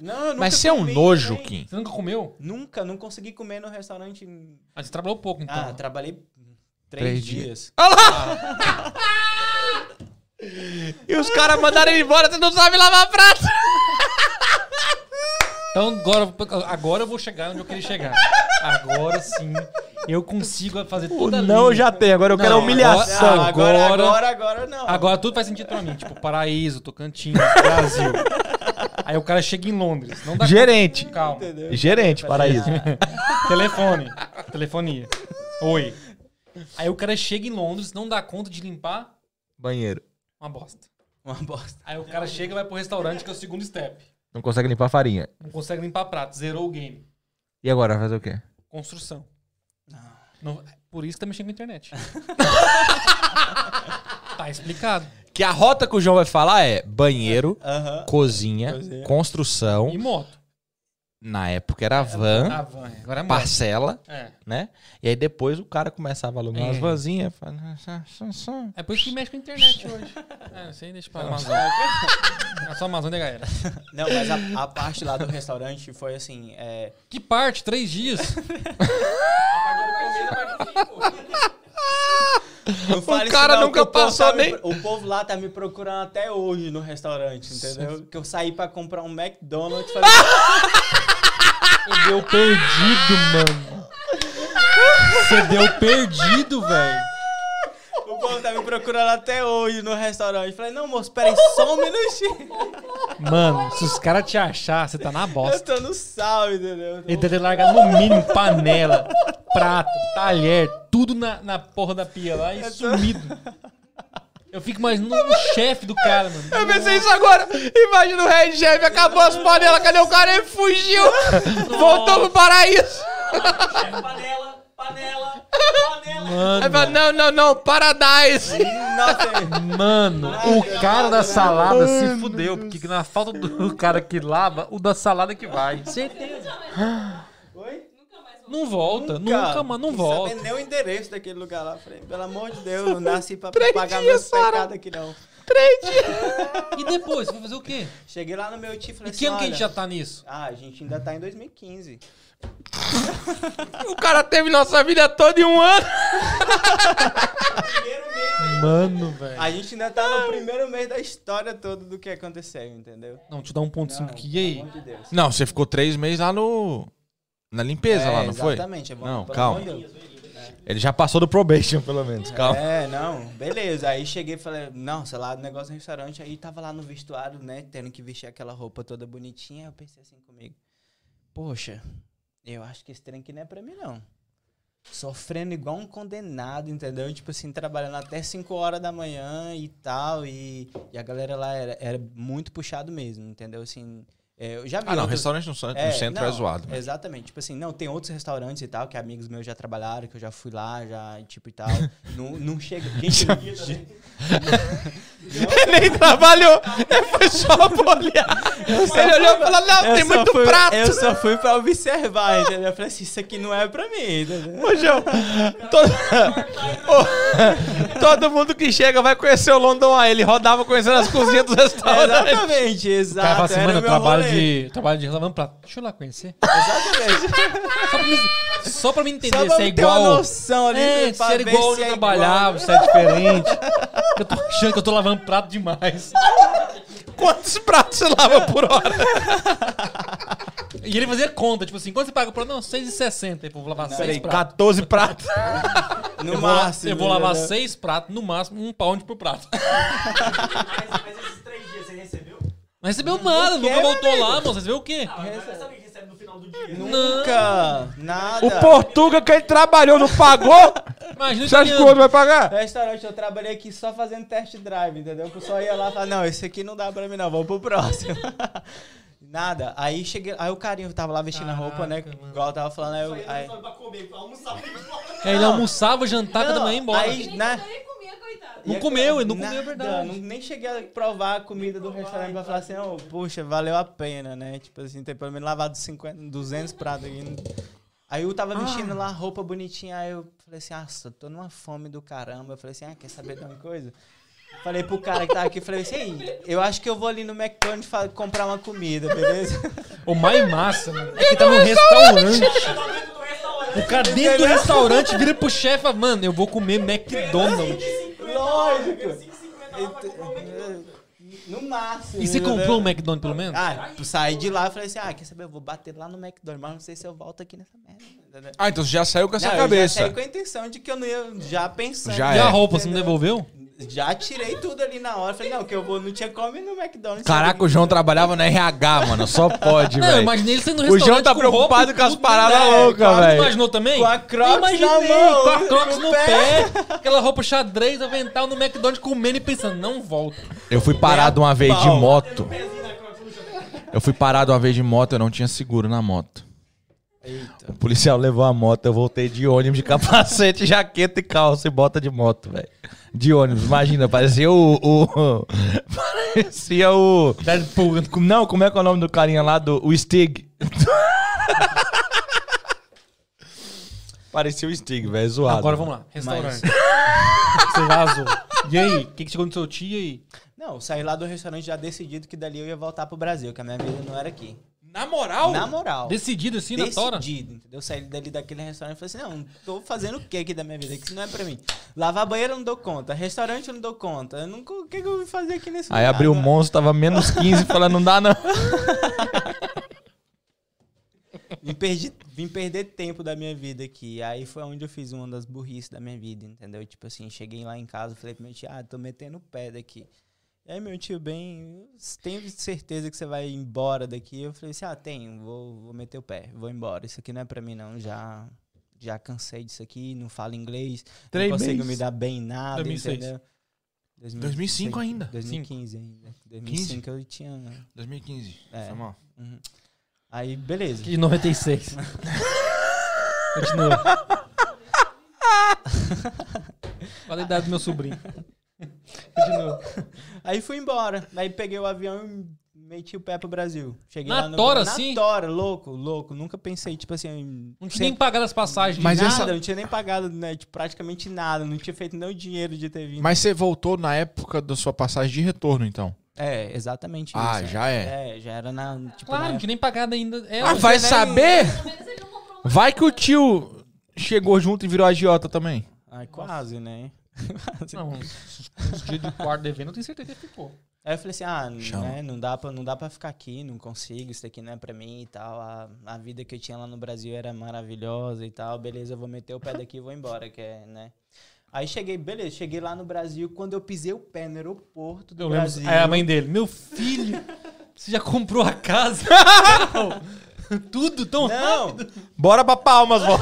Não eu Mas você é um nojo, também. Kim. Você nunca comeu? Nunca, não consegui comer no restaurante. Ah, você trabalhou pouco, então. Ah, trabalhei três, Três dias. E os caras mandaram ele embora, você não sabe lavar prato. Então agora, agora eu vou chegar onde eu queria chegar. Agora sim, eu consigo fazer O toda a não eu linha. já tenho, agora eu quero a Não, humilhação. Agora, agora- agora, agora não. Agora tudo faz sentido pra mim. Tipo, Paraíso, Tocantins, Brasil. Aí o cara chega em Londres. Não dá Gerente. conta. Calma. Entendeu? Gerente, paraíso. Telefone. Telefonia. Oi. Aí o cara chega em Londres, não dá conta de limpar Banheiro. uma bosta. Uma bosta. Aí o cara chega e vai pro restaurante, que é o segundo step. Não consegue limpar farinha. Não consegue limpar prato, zerou o game. E agora, vai fazer o quê? Construção. Não- por isso que tá mexendo com a internet. tá explicado. Que a rota que o João vai falar é banheiro, Aham. cozinha, Cozinha. construção. E moto. Na época era van, Ah, van. é. Agora é parcela, É. né? E aí depois o cara começava a alugar É. umas vanzinhas. É por isso que mexe com a internet hoje. É, isso aí deixa pra Amazônia. É só Amazônia, galera. Não, mas a, a parte lá do restaurante foi assim, é... Que parte? Três dias? Não fale cara isso não, nunca o passou tá me nem- pro- o povo lá tá me procurando até hoje no restaurante, entendeu? Que eu saí pra comprar um McDonald's e falei, Você deu perdido, mano. Você deu perdido, velho. O povo tá me procurando até hoje no restaurante. Falei, não, moço, peraí só um minutinho. Mano, se os caras te achar, você tá na Eu bosta. tô no sal, entendeu? Ele deve ter largado no mínimo panela, prato, talher, tudo na, na porra da pia lá e sumido. Eu fico imaginando o chefe do cara, mano. Eu pensei isso agora. Imagina o Red Chef, acabou as panelas, cadê o cara? Ele fugiu. Voltou pro paraíso. Chefe, panela, panela, panela. Aí fala, não, não, não, Paradise. Nossa, Mano, o cara da salada se fudeu, porque na falta do cara que lava, o da salada que vai. Certeza. Oi? Não volta, nunca, mais, não quis volta. saber nem o endereço daquele lugar lá. Falei, pelo amor de Deus, não nasci pra Três pagar dias, meus pecados aqui, não. Três dias. E depois, vai fazer o quê? Cheguei lá no meu tio e falei E que ano assim, que a gente já tá nisso? Ah, a gente ainda tá em 2015. O cara teve nossa vida toda em um ano. Primeiro mês aí. Mano, velho. A gente ainda tá no primeiro mês da história toda do que aconteceu, entendeu? Não, te dá um ponto cinco aqui. E aí? Pelo amor de Deus. Não, você ficou três meses lá no... Na limpeza É, lá, não foi? Exatamente. é bom, Não, pelo calma. amor de Deus. Ele já passou do probation, pelo menos. Calma. É, não, beleza. Aí cheguei e falei, não, sei lá, negócio no restaurante. Aí tava lá no vestuário, né, tendo que vestir aquela roupa toda bonitinha. Eu pensei assim comigo, poxa, eu acho que esse trem aqui não é pra mim, não. Sofrendo igual um condenado, entendeu? Tipo assim, trabalhando até 5 horas da manhã e tal. E, e a galera lá era, era muito puxado mesmo, entendeu? Assim, é, eu já vi Ah, não, outros- restaurante no, cen- no é, centro é não, zoado. velho. Exatamente. Tipo assim, não, tem outros restaurantes e tal, que amigos meus já trabalharam, que eu já fui lá, já, tipo e tal. não, não chega. Gente, Ele nem trabalhou. Ele foi só olhar. Ele olhou e falou, não, tem muito fui, prato. Eu só fui pra observar, entendeu? Eu falei assim, isso aqui não é pra mim, entendeu? Ô, João, todo... Todo mundo que chega vai conhecer o London Eye. Ele rodava conhecendo as cozinhas dos restaurantes. Exatamente, O exato. cara fala assim, mano, o eu trabalho. De, trabalho de lavando prato. Deixa eu lá conhecer. Exatamente. Só pra me, só pra me entender Só se pra é ter uma igual. noção ali, É, se pra era igual se onde eu é trabalhava, igual. se é diferente. Eu tô achando que eu tô lavando prato demais. Quantos pratos você lava por hora? E ele fazia conta, tipo assim, quanto você paga por hora? Não, 6,60. Aí, pô, vou lavar Peraí, 6 pratos. 14 pratos. No Eu vou, máximo. eu vou lavar entendeu? 6 pratos, no máximo um pound por prato. Mas, mas Não recebeu nada, nunca voltou lá, moço. Você recebeu o quê? Ah, mas sabe o que recebe no final do dia? Nunca, nada. O Portuga que ele trabalhou não pagou? Imagina Você acha que o outro vai pagar? Restaurante, eu trabalhei aqui só fazendo test drive, entendeu? Que eu só ia lá e falava, não, esse aqui não dá pra mim não, vamos pro próximo. Nada. Aí cheguei, aí o carinho tava lá vestindo a roupa, né? Caraca, mano. Igual eu tava falando, aí, eu, aí, comer, almoçar. Aí ele almoçava, jantava, cada manhã ia embora. aí, né? Não E comeu, ele não nada, comeu, é verdade. Não, nem cheguei a provar a comida do restaurante pra falar assim, oh, puxa, valeu a pena, né? Tipo assim, ter pelo menos lavado 50, 200 pratos aqui. Aí eu tava vestindo lá roupa bonitinha, aí eu falei assim, nossa, eu tô numa fome do caramba. Eu falei assim, ah, quer saber de uma coisa? Falei pro cara que tava aqui, falei assim, "Ei, eu acho que eu vou ali no McDonald's comprar uma comida, beleza? O mais massa, mano, é que tá no. Tá restaurante. O cara dentro do restaurante vira pro chefe e fala, mano, eu vou comer McDonald's. Lógico. 5,50 lá pra comer. No máximo. E você entendeu? comprou um McDonald's pelo menos? Ah, saí de lá e falei assim, ah, quer saber, eu vou bater lá no McDonald's, mas não sei se eu volto aqui nessa merda. Ah, então você já saiu com essa Não, eu cabeça. já saí com a intenção de que eu não ia, já pensando. Já e é. a roupa, você não devolveu? Já tirei tudo ali na hora. Falei, não, que eu vou, não tinha como ir no McDonald's. Caraca, o João trabalhava na RH, mano. Só pode, Não, eu velho. imaginei ele sendo O João tá com preocupado e com as tudo, paradas né? loucas, Com velho. imaginou também? Com a Crocs Eu imaginei, na mão, com a Crocs no pé. pé. aquela roupa xadrez, avental no McDonald's comendo e pensando, não volto. Eu fui parado uma vez de moto. Eu fui parado uma vez de moto, eu não tinha seguro na moto. Eita. O policial levou a moto, eu voltei de ônibus, de capacete, jaqueta e calça e bota de moto, velho. De ônibus, imagina, parecia o. o- parecia o. Deadpool. Não, como é que é o nome do carinha lá? Do, o Stig. parecia o Stig, velho, zoado. Agora vamos lá, restaurante. Você vazou. E aí, o que, que chegou no seu tio aí? Não, eu saí lá do restaurante já decidido que dali eu ia voltar pro Brasil, que a minha vida não era aqui. Na moral? Na moral. Decidido assim na tora? Decidido, entendeu? Eu saí dali daquele restaurante e falei assim, não, tô fazendo o que aqui da minha vida? Que isso não é pra mim. Lavar banheiro eu não dou conta, restaurante eu não dou conta. Eu nunca, o que, que eu vou fazer aqui nesse Aí lugar? abriu o Não- monstro, tava menos 15, falando, não dá não. Me perdi vim perder tempo da minha vida aqui. Aí foi onde eu fiz uma das burrices da minha vida, entendeu? Tipo assim, cheguei lá em casa, falei pro meu tio, ah, tô metendo o pé daqui. E aí, meu tio, bem, tenho certeza que você vai embora daqui? Eu falei assim, ah, tenho, vou, vou meter o pé, vou embora. Isso aqui não é pra mim, não. Já, já cansei disso aqui, não falo inglês, Três não consigo meses. me dar bem em nada, 2006. entendeu? 2005 ainda. 2015 ainda. 2005 eu tinha... 2015. É. Foi mal. Uhum. Aí, beleza. De 96. Continua. Qual a idade do meu sobrinho? Continua. Aí fui embora. Aí peguei o avião e meti o pé pro Brasil. Cheguei Na lá no tora, na assim? tora, louco, louco. Nunca pensei, tipo assim. em- Não tinha sem- nem pagado as passagens. Mas nada, essa- não tinha nem pagado, né? Tipo, praticamente nada. Não tinha feito nem o dinheiro de ter vindo. Mas você voltou na época da sua passagem de retorno, então. É, exatamente Ah, isso. já é. É, já era na. Tipo, Claro, na- não tinha nem pagado ainda. É, Ah, vai nem- saber? Ele não comprou um Vai que o tio chegou junto e virou agiota também. Ai, quase, né? Não, uns uns dias de quarto devendo, eu tenho certeza que ficou. Aí eu falei assim, ah, né, não, dá pra, não dá pra ficar aqui, não consigo, isso daqui não é pra mim e tal. A, a vida que eu tinha lá no Brasil era maravilhosa e tal. Beleza, eu vou meter o pé daqui e vou embora, que é, né? Aí cheguei, beleza, cheguei lá no Brasil. Quando eu pisei o pé no aeroporto do Eu lembro. Brasil... Aí a mãe dele, meu filho, você já comprou a casa? Tudo tão Não, Bora pra Palmas, vó.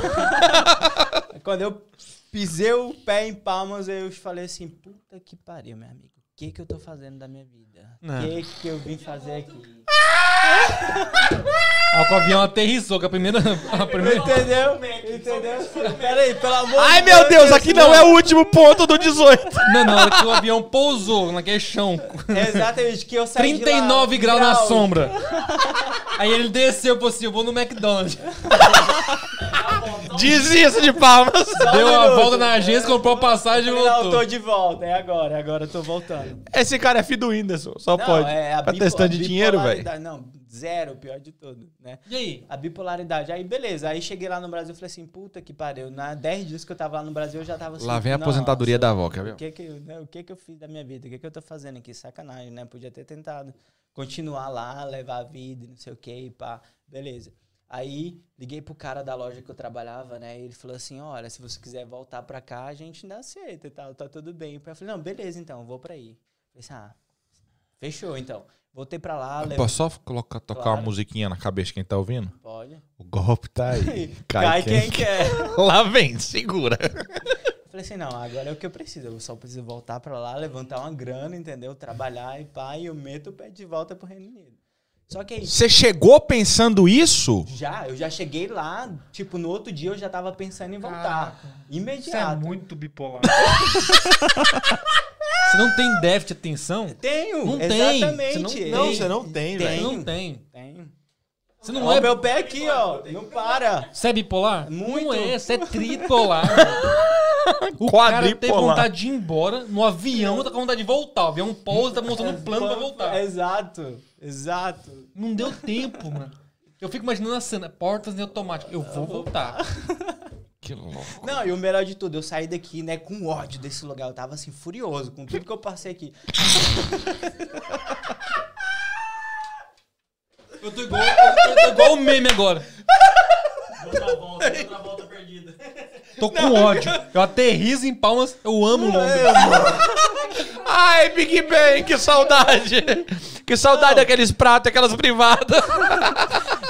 quando eu pisei o pé em Palmas, eu falei assim, puta que pariu, meu amigo. O que que eu tô fazendo da minha vida? O Não. que que eu vim fazer aqui? Ó, que o avião aterrissou, que a primeira. A primeira... Entendeu? Entendeu? Peraí, pelo amor Ai, de meu Deus, aqui não é o último ponto do 18. Não, não, é que o avião pousou naquele chão. Exatamente, que eu saí de lá, 39 graus na sombra. Aí ele desceu e falou assim: eu vou no McDonald's. Desista de Palmas. Só um Deu a minuto. volta na agência, comprou a passagem e Não, eu tô voltou. de volta, é agora, é agora eu tô voltando. Esse cara é filho do Whindersson, só Não, pode. é a tá bipo- testando a de dinheiro, velho. Não, zero, o pior de tudo, né? E aí? A bipolaridade. Aí, beleza. Aí cheguei lá no Brasil e falei assim, puta que pariu. Na 10 dias que eu tava lá no Brasil, eu já tava assim. Lá vem a "Nossa, aposentadoria da avó, quer ver? O que que, eu- né, o que que eu fiz da minha vida? O que que eu tô fazendo aqui? Sacanagem, né? Podia ter tentado continuar lá, levar a vida, e não sei o que, e pá. Beleza. Aí liguei pro cara da loja que eu trabalhava, né? E ele falou assim: olha, se você quiser voltar pra cá, a gente ainda aceita e tal, tá tudo bem. Eu falei, não, beleza, então, eu vou pra aí. Eu falei assim, ah, fechou então. Voltei pra lá, levei. Posso só colocar, tocar Claro. uma musiquinha na cabeça de quem tá ouvindo? Pode. O golpe tá aí. Cai, quem, quer. Lá vem, segura. Eu Falei assim, não, agora é o que eu preciso. Eu só preciso voltar pra lá, levantar uma grana, entendeu? Trabalhar e pá, e eu meto o pé de volta pro Reino Unido. Só que aí, Você chegou pensando isso? já, eu já cheguei lá, tipo, no outro dia eu já tava pensando em voltar. Você é Imediato. muito bipolar. Você não tem déficit de atenção? Tenho, Não tem. exatamente. Você Não, Tem, você não tem, Tem. Você velho. não tem. Tenho. Você não é. meu pé aqui, ó, não para. Você é bipolar? Muito. Não é, você é tripolar. o cara tem Quadripolar. vontade de ir embora no avião, tá com vontade de voltar. O avião pousa, tá mostrando um plano pra voltar. Exato, exato. Não deu tempo, mano. Eu fico imaginando a cena, portas em automático. Eu vou voltar. Que louco. Não, e o melhor de tudo, eu saí daqui, né, com ódio desse lugar. Eu tava assim, furioso com tudo que eu passei aqui. Eu tô igual, eu tô igual o meme agora. Outra volta, outra volta perdida. Tô com ódio. Eu aterrizo em palmas, eu amo Londres. Ai, Big Ben, que saudade. Que saudade daqueles pratos, aquelas privadas.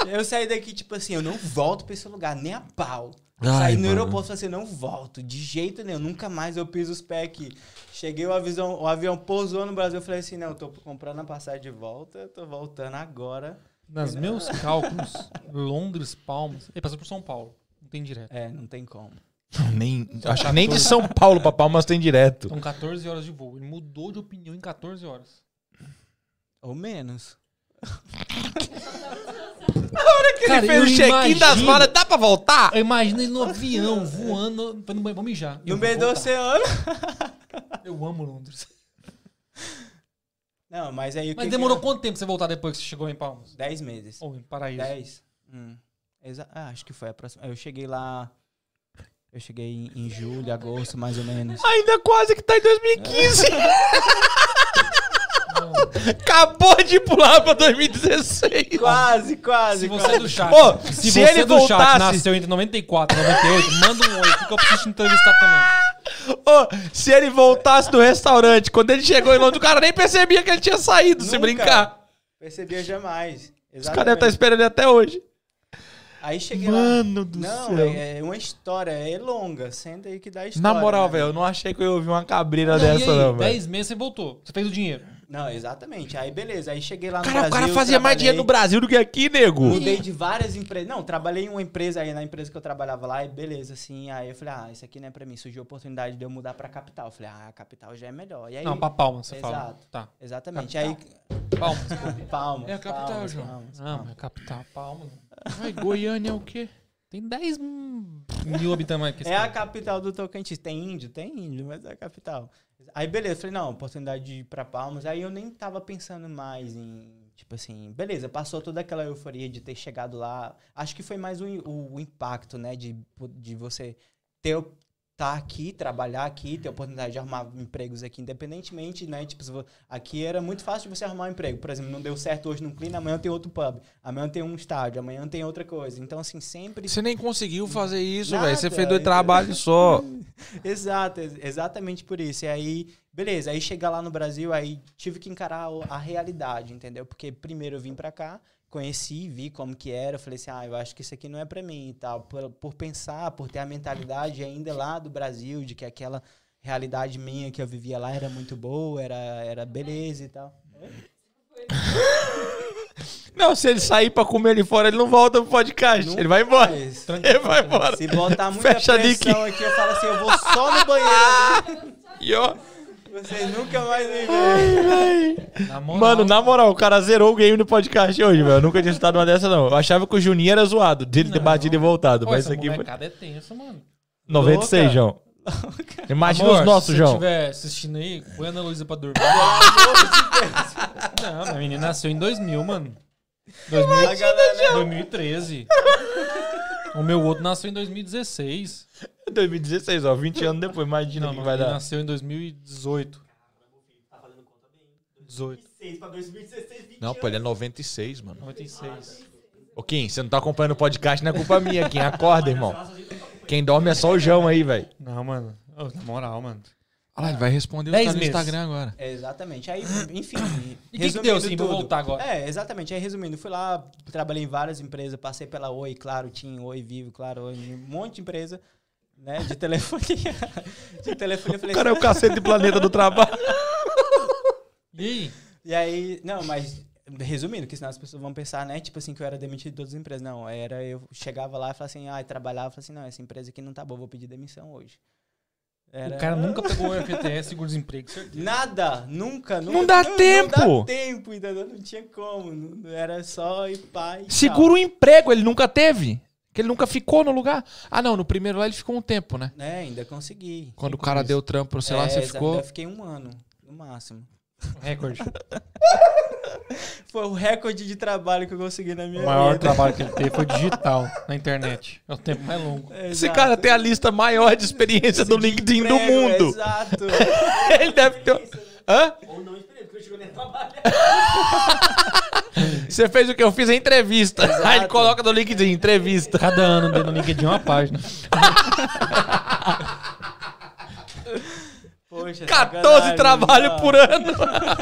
Eu saí daqui, tipo assim, eu não volto pra esse lugar, nem a pau. Ai, Saí no mano. aeroporto e falei assim, não volto, de jeito nenhum, nunca mais eu piso os pés aqui. Cheguei, o avião, o avião pousou no Brasil, eu falei assim, não, eu tô comprando a passagem de volta, tô voltando agora. Nos meus cálculos, Londres, Palmas. Ele passou por São Paulo. Não tem direto. É, não tem como. Nem, acho que nem de São Paulo pra Palmas tem direto. São 14 horas de voo. Ele mudou de opinião em 14 horas. Ou menos. Cara, Ele fez o check-in das malas, dá pra voltar? Eu imagino ele no avião, voando, falando, "Mãe, vou mijar. No meio do voltar." oceano. Eu amo Londres. Não, mas aí o Mas que demorou que... quanto tempo pra você voltar depois que você chegou em Palmas? Dez meses. Ou em Paraíso? Dez. Hum. Exa- ah, acho que foi a próxima. Eu cheguei lá... Eu cheguei em, em julho, agosto, mais ou menos. Ainda quase que tá em 2015. Acabou de pular pra 2016. Quase, quase. Se você quase. é do chat, Ô, se, se você ele é do chat voltasse- nasceu entre 94 e 98, manda um oi, que eu preciso te entrevistar também. Ô, se ele voltasse do restaurante, quando ele chegou em Londres, o cara nem percebia que ele tinha saído, se Nunca. brincar. Percebia jamais. Os caras devem Exatamente. estar esperando ele até hoje. Aí cheguei Mano lá. do não, céu. É, é uma história, é longa. Senta aí que dá Na história. moral, né? velho, eu não achei que eu ia ouvir uma cabreira Não, e dessa, aí, não, velho. 10 meses você voltou. Você fez o dinheiro. Não, exatamente. Aí beleza. Aí cheguei lá no Cara, Brasil. o cara fazia mais trabalhei- dinheiro no Brasil do que aqui, nego. Mudei de várias empresas. Não, trabalhei em uma empresa aí, na empresa que eu trabalhava lá, e beleza, assim. Aí eu falei, ah, isso aqui não é pra mim. Surgiu a oportunidade de eu mudar pra capital. Eu falei, ah, a capital já é melhor. E aí, Não, pra Palma, você fala. Exato. Tá. exatamente. Aí, Palma. palmas. É a capital, palmas, João. palmas, Não, palmas. é capital, Palma. Ai, Goiânia é o quê? Tem 10 mil habitantes mais É a capital do Tocantins. Tem índio? Tem índio, mas é a capital. Aí, beleza, falei, não, oportunidade de ir pra Palmas. Aí eu nem tava pensando mais em, tipo assim, beleza, passou toda aquela euforia de ter chegado lá. Acho que foi mais o, o, o impacto, né, de, de você ter tá aqui, trabalhar aqui, ter a oportunidade de arrumar empregos aqui, independentemente, né? Tipo, aqui era muito fácil de você arrumar um emprego. Por exemplo, não deu certo hoje num clean, amanhã tem outro pub, amanhã tem um estádio, amanhã tem outra coisa. Então, assim, sempre Você nem conseguiu fazer isso, velho. Você fez dois entendeu? trabalhos só. Exato, ex- exatamente por isso. E aí, beleza, aí chegar lá no Brasil, aí tive que encarar a realidade, entendeu? Porque primeiro eu vim pra cá, conheci, vi como que era, eu falei assim, ah, eu acho que isso aqui não é pra mim e tal. Por, por pensar, por ter a mentalidade ainda lá do Brasil, de que aquela realidade minha que eu vivia lá era muito boa, era, era beleza e tal. Não, se ele sair pra comer ali fora, ele não volta pro podcast. Nunca ele vai embora. Ele vai embora. Se botar muita Fecha pressão aqui, eu falo assim, eu vou só no banheiro. E ó. Vocês nunca mais me veem. Na moral, Mano, na moral, o cara zerou o game no podcast hoje, velho. Eu nunca tinha estado uma dessa, não. Eu achava que o Juninho era zoado, dele ter batido e voltado. Pô, mas isso aqui foi. molecada é tensa, mano. 96, Louca. João. Imagina Amor, os nossos, se João. você estiver assistindo aí, põe a Ana Luísa pra dormir. Não, minha menina nasceu em 2000, mano. 2000, A galera, 2013. O meu outro nasceu em 2016. 2016, ó, 20 anos depois, imagina Não, o que não, vai ele dar. nasceu em 2018. Tá fazendo conta bem. 18, 2006 pra 2016, 20 Não, pô, ele é 96, mano. 96. Ô, Kim, você não tá acompanhando o podcast, não é culpa minha, Kim. Acorda, irmão. Quem dorme é só o João aí, velho. Não, mano. Ô, na moral, mano. Olha lá, ele vai responder os Dez caras no. Instagram agora. É, exatamente. Aí, enfim. E o que, que deu, assim? Vou voltar agora. É, exatamente. Aí, resumindo, fui lá, trabalhei em várias empresas, passei pela Oi, claro, tinha Oi Vivo, claro, Oi, um monte de empresa, né, de telefonia. de telefonia, eu O falei cara é o assim, cacete de planeta do trabalho. E aí? E aí, não, mas resumindo, que senão as pessoas vão pensar, né, tipo assim, que eu era demitido de todas as empresas. Não, era eu chegava lá e falava assim, ah, trabalhava, falava assim, não, essa empresa aqui não tá boa, vou pedir demissão hoje. Era- O cara nunca pegou o FTS, seguro-desemprego, certeza. Nada, nunca, nunca. Não dá tempo. Não dá tempo, entendeu? Não tinha como. não- era só ir pai. e Segura o emprego, ele nunca teve. Que ele nunca ficou no lugar. Ah, não, no primeiro lá ele ficou um tempo, né? É, ainda consegui. Quando o cara deu trampo, sei lá, É, você exa- ficou. Eu fiquei um ano, no máximo. Recorde. Foi o recorde de trabalho que eu consegui na minha O maior vida. trabalho que ele teve foi digital na internet. É o tempo mais longo. Esse cara tem a lista maior de experiência do LinkedIn do Emprego, mundo. Exato. Ele deve ter. Hã? Ou não chegou nem a trabalhar. Você fez o que eu fiz a entrevista. Exato. Aí ele coloca no LinkedIn, entrevista. Cada ano dentro do LinkedIn uma página. Poxa, 14 sacanagem, trabalho não. por ano.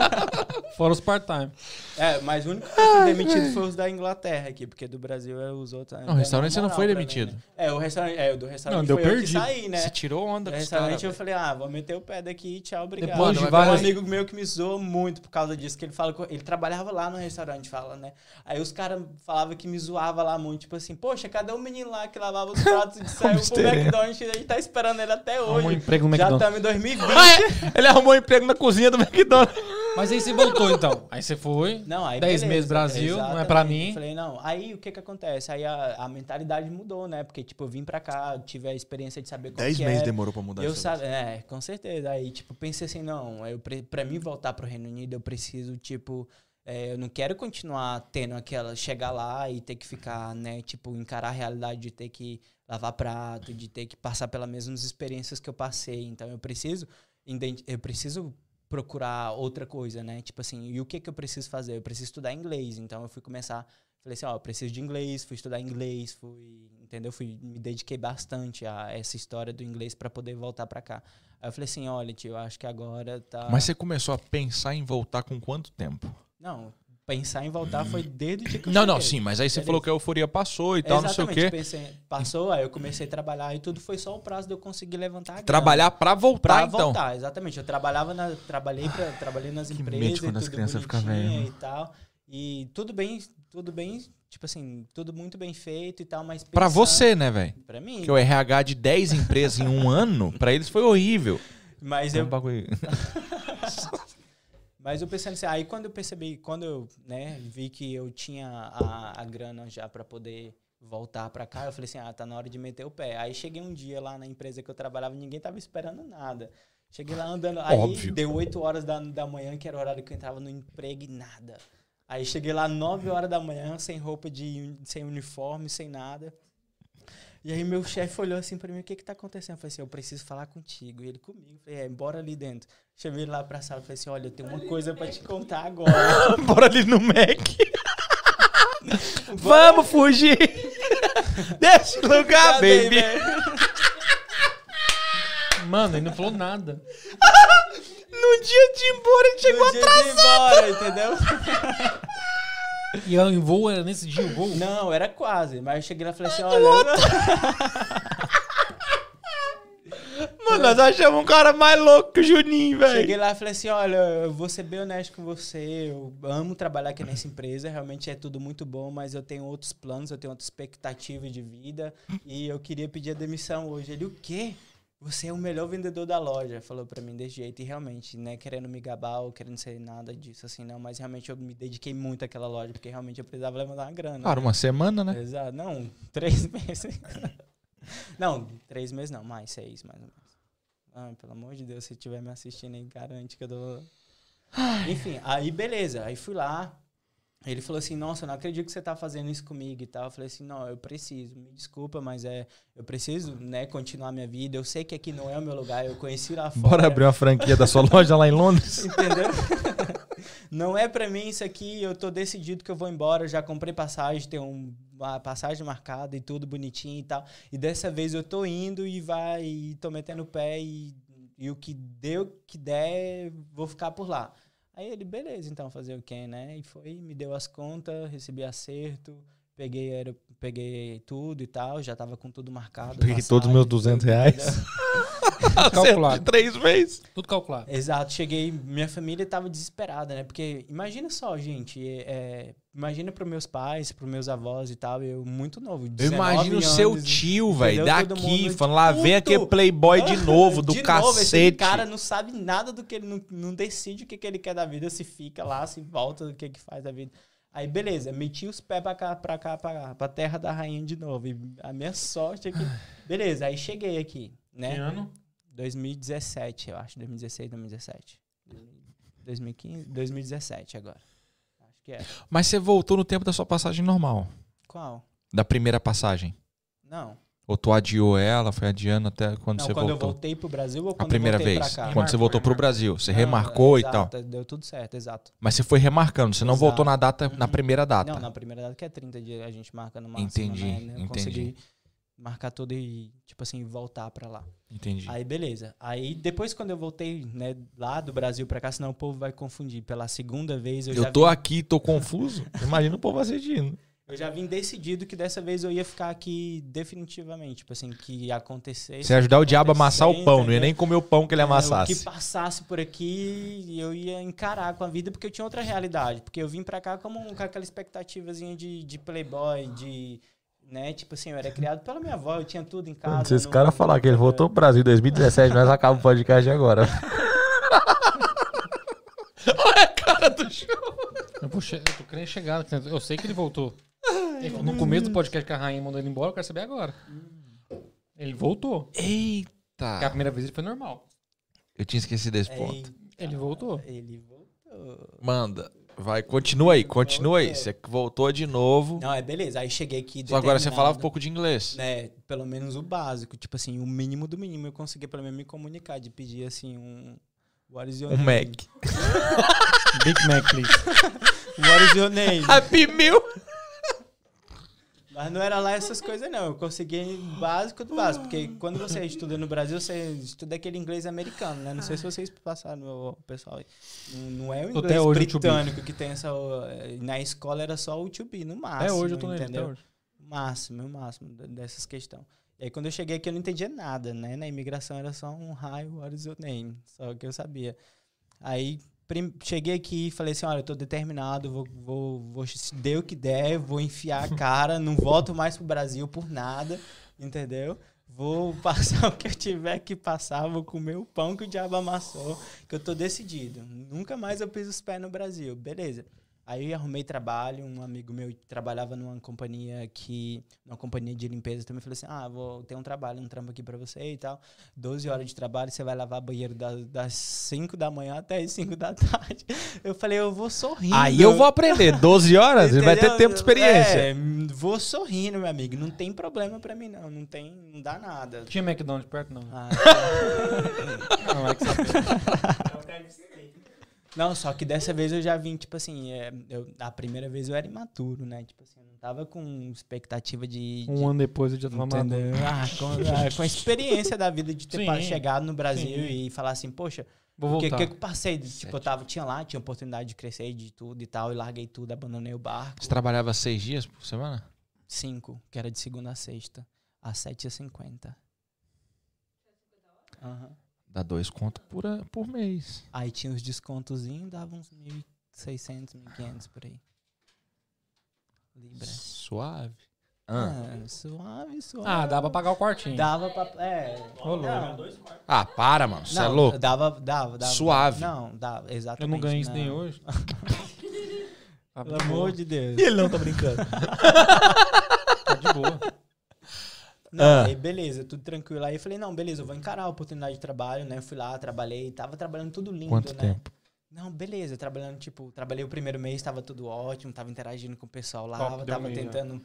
Fora os part-time. É, mas o único que eu fui demitido foi os da Inglaterra aqui, porque do Brasil é os outros. Não, o restaurante você não foi pra mim, demitido. né? É, o restaurante, é, o do restaurante Não, deu foi eu que perdido. saí, né? Você tirou onda os restaurante caras. eu falei, ah, vou meter o pé daqui, tchau, obrigado. Depois de Tem várias- um amigo meu que me zoou muito por causa disso, que ele fala, que ele trabalhava lá no restaurante, fala, né? Aí os caras falavam que me zoava lá muito, tipo assim, poxa, cadê o menino lá que lavava os pratos e saiu pro. McDonald's, a gente tá esperando ele até Arrumou um hoje. emprego no Já estamos em 2020. É? Ele arrumou um emprego na cozinha do McDonald's. Mas aí você voltou então. Aí você foi. Não, aí 10 beleza, meses Brasil, não é exatamente. pra mim. Eu falei, não. Aí o que que acontece? Aí a, a mentalidade mudou, né? Porque, tipo, eu vim pra cá, tive a experiência de saber como 10 que meses era. demorou pra mudar Eu isso. sabe, é, com certeza. Aí, tipo, pensei assim, não, eu, pre- pra mim voltar pro Reino Unido, eu preciso, tipo, é, eu não quero continuar tendo aquela, chegar lá e ter que ficar, né, tipo, encarar a realidade de ter que lavar prato, de ter que passar pelas mesmas experiências que eu passei. Então, eu preciso, eu preciso procurar outra coisa, né? Tipo assim, e o que que eu preciso fazer? Eu preciso estudar inglês. Então eu fui começar, falei assim, ó, eu preciso de inglês, fui estudar inglês, fui, entendeu? Fui me dediquei bastante a essa história do inglês para poder voltar para cá. Aí eu falei assim, olha, tio, eu acho que agora tá Mas você começou a pensar em voltar com quanto tempo? Não, pensar em voltar foi desde o dia que eu Não, não, cheguei. sim, mas aí você Beleza. falou que a euforia passou e tal, não sei o Exatamente, quê. pensei- passou, aí eu comecei a trabalhar e tudo foi só o prazo de eu conseguir levantar a grana. Trabalhar pra voltar, Pra então. voltar, exatamente. Eu trabalhava na, trabalhei, pra, trabalhei nas Que empresas quando e as tudo crianças ficam velhas, e tal. E tudo bem, tudo bem, tipo assim, tudo muito bem feito e tal, mas Pra pensando- você, né, velho? Pra mim. Que o RH de 10 empresas em um ano, pra eles foi horrível. Mas É eu, um bagulho- Mas eu pensando assim, aí quando eu percebi, quando eu, né, vi que eu tinha a, a grana já pra poder voltar pra cá, eu falei assim, ah, tá na hora de meter o pé. Aí cheguei um dia lá na empresa que eu trabalhava, ninguém tava esperando nada. Cheguei lá andando, aí Óbvio. deu 8 horas da, da manhã, que era o horário que eu entrava no emprego e nada. Aí cheguei lá 9 horas da manhã, sem roupa de, sem uniforme, sem nada. E aí meu chefe olhou assim pra mim, o que que tá acontecendo? Eu falei assim, eu preciso falar contigo. E ele comigo. Eu falei, é, bora ali dentro. Chamei ele lá pra sala, falei assim, olha, eu tenho uma coisa pra te contar agora. Bora ali no Mac. Vamos fugir desse lugar, Cadê, baby. velho? Mano, ele não falou nada. No dia de ir embora, ele chegou No dia de ir embora, entendeu? E ela em voo, era nesse dia o voo? Não, era quase. Mas eu cheguei lá e falei assim, olha... Mano, nós achamos um cara mais louco que o Juninho, Cheguei velho. lá e falei assim, olha, eu vou ser bem honesto com você, eu amo trabalhar aqui nessa empresa, realmente é tudo muito bom, mas eu tenho outros planos, eu tenho outra expectativa de vida e eu queria pedir a demissão hoje. Ele, o quê? Você é o melhor vendedor da loja, falou pra mim desse jeito. E realmente, né, querendo me gabar ou querendo ser nada disso, assim, não. Mas realmente eu me dediquei muito àquela loja, porque realmente eu precisava levantar uma grana. Cara, uma semana, né? Exato. Não, três meses. não, três meses não, mais seis, mais ou menos. Ai, pelo amor de Deus, se estiver me assistindo aí, garante que eu dou. Enfim, aí beleza. Aí fui lá. Ele falou assim, nossa, eu não acredito que você tá fazendo isso comigo e tal. Eu falei assim, não, eu preciso, me desculpa, mas é, eu preciso, né, continuar minha vida. Eu sei que aqui não é o meu lugar, eu conheci lá fora. Bora abrir uma franquia da sua loja lá em Londres. Entendeu? não é pra mim isso aqui, eu tô decidido que eu vou embora, eu já comprei passagem, tem um, uma passagem marcada e tudo bonitinho e tal. E dessa vez eu tô indo e vai, e tô metendo o pé e, e o que deu, que der, vou ficar por lá. Aí ele, beleza, então fazer o quê, né? E foi, me deu as contas, recebi acerto, peguei, aero- peguei tudo e tal, já tava com tudo marcado. Peguei passagem, todos os meus tudo, 200 reais. Calculado. De três meses. Tudo calculado. Exato, cheguei, minha família tava desesperada, né? Porque imagina só, gente, é, imagina pros meus pais, pros meus avós e tal, eu muito novo. Eu 19 imagino o seu tio, velho, daqui, mundo, falando lá, vem aquele playboy de novo, do De novo, esse cacete. cara não sabe nada do que ele não, não decide o que, que ele quer da vida, se fica lá, se volta, o que que faz da vida. Aí, beleza, meti os pés pra cá, pra cá, pra cá, pra terra da rainha de novo. E a minha sorte é que. Beleza, aí cheguei aqui, né? Que ano? 2017, eu acho. 2016, 2017. 2015, 2017 agora. Acho que é. Mas você voltou no tempo da sua passagem normal. Qual? Da primeira passagem. Não. Ou tu adiou ela, foi adiando até quando não, você quando eu voltou? voltei pro Brasil ou A quando primeira eu voltei vez. pra cá? Quando você voltou pro remarcou. Brasil. Você Não, remarcou e tal. exato, Deu tudo certo, exato. Mas você foi remarcando, você não Exato. voltou na data, na Uhum. primeira data. Não, na primeira data que é 30 dias a gente marca no máximo. Entendi, né? Eu entendi. consegui marcar tudo e, tipo assim, voltar pra lá. Entendi. Aí, beleza. Aí, depois, quando eu voltei, né, lá do Brasil pra cá, senão o povo vai confundir. Pela segunda vez, eu, Eu já tô vim, aqui, tô confuso. Imagina o povo assistindo. Eu já vim decidido que dessa vez eu ia ficar aqui definitivamente. Tipo assim, que ia acontecer. Você ia ajudar o diabo a amassar o pão, não ia entendeu? nem comer o pão que ele É, O que amassasse. passasse por aqui, eu ia encarar com a vida, porque eu tinha outra realidade. Porque eu vim pra cá como com aquela expectativazinha de, de playboy, de... Né? Tipo assim, eu era criado pela minha avó, eu tinha tudo em casa. Se esse cara falar que ele voltou pro Brasil em 2017, nós acabamos o podcast agora. Olha a cara do show. Eu, che- eu tô querendo chegar. Eu sei que ele voltou. No começo do podcast que a rainha mandou ele embora, eu quero saber agora. Ele voltou. Porque a Eita. primeira vez ele foi normal. Eu tinha esquecido desse ponto. Ele voltou. Ele voltou. Manda. Vai, continua aí, continua aí. Você voltou de novo. Não, é beleza. Aí cheguei aqui. Só agora você falava um pouco de inglês. Né, pelo menos o básico. Tipo assim, o mínimo do mínimo eu conseguia pelo menos me comunicar, de pedir assim um What is your Um name? Mac. Big Mac, please. What is your name? Happy Meal. Mas não era lá essas coisas, não. Eu consegui básico do básico. Porque quando você estuda no Brasil, você estuda aquele inglês americano, né? Não sei se vocês passaram, o pessoal. Não- é o inglês hoje o britânico que tem essa. Na escola era só o to be, no máximo. Até hoje eu tô nele, até hoje. O máximo, o máximo dessas questões. E aí quando eu cheguei aqui eu não entendia nada, né? Na imigração era só um hi, what is your name? Só que eu sabia. Aí cheguei aqui e falei assim, olha, eu tô determinado, vou, vou, vou, se der o que der, vou enfiar a cara, não volto mais pro Brasil por nada, entendeu? Vou passar o que eu tiver que passar, vou comer o pão que o diabo amassou, que eu tô decidido. Nunca mais eu piso os pés no Brasil, beleza. Aí arrumei trabalho, um amigo meu trabalhava numa companhia que. numa companhia de limpeza também falou assim: Ah, vou ter um trabalho, um trampo aqui pra você e tal. 12 horas de trabalho, você vai lavar banheiro das, das 5 da manhã até as 5 da tarde. Eu falei, eu vou sorrindo. Aí eu vou aprender. 12 horas, ele vai ter tempo de experiência. É, vou sorrindo, meu amigo. Não tem problema pra mim, não. Não tem. Não dá nada. Tinha McDonald's perto, não. Ah, Não, é que Não, só que dessa vez eu já vim, tipo assim, é, eu, a primeira vez eu era imaturo, né? Tipo assim, eu não tava com expectativa de. de Um ano depois eu já tava maduro. Ah, com, ah, com a experiência da vida de ter Sim. chegado no Brasil Sim. e falar assim, poxa, o que, que eu passei? Tipo, eu tava, tinha lá, tinha oportunidade de crescer de tudo e tal, e larguei tudo, abandonei o barco. Você trabalhava seis dias por semana? Cinco, que era de segunda a sexta, às 7h50. Aham. Dá dois contos por, por mês. Aí tinha os descontozinhos, dava uns 1.600, 1.500 por aí. Libra. Suave. Ah, Ah, suave, suave. Ah, dá pra pagar o quartinho. Dava pra. É. Quartos. Ah, para, mano. Você é louco. Dava, dava, dava. Suave. Não, dava, Eu exatamente. não ganhei isso nem hoje. De Pelo amor de Deus. ele não tá brincando. Tá de boa. Não, Ah. aí beleza, tudo tranquilo. Aí eu falei, não, beleza, eu vou encarar a oportunidade de trabalho, né? Fui lá, trabalhei, tava trabalhando tudo lindo, Quanto né? tempo? Não, beleza, trabalhando, tipo, trabalhei o primeiro mês, tava tudo ótimo, tava interagindo com o pessoal lá, Top, tava tentando,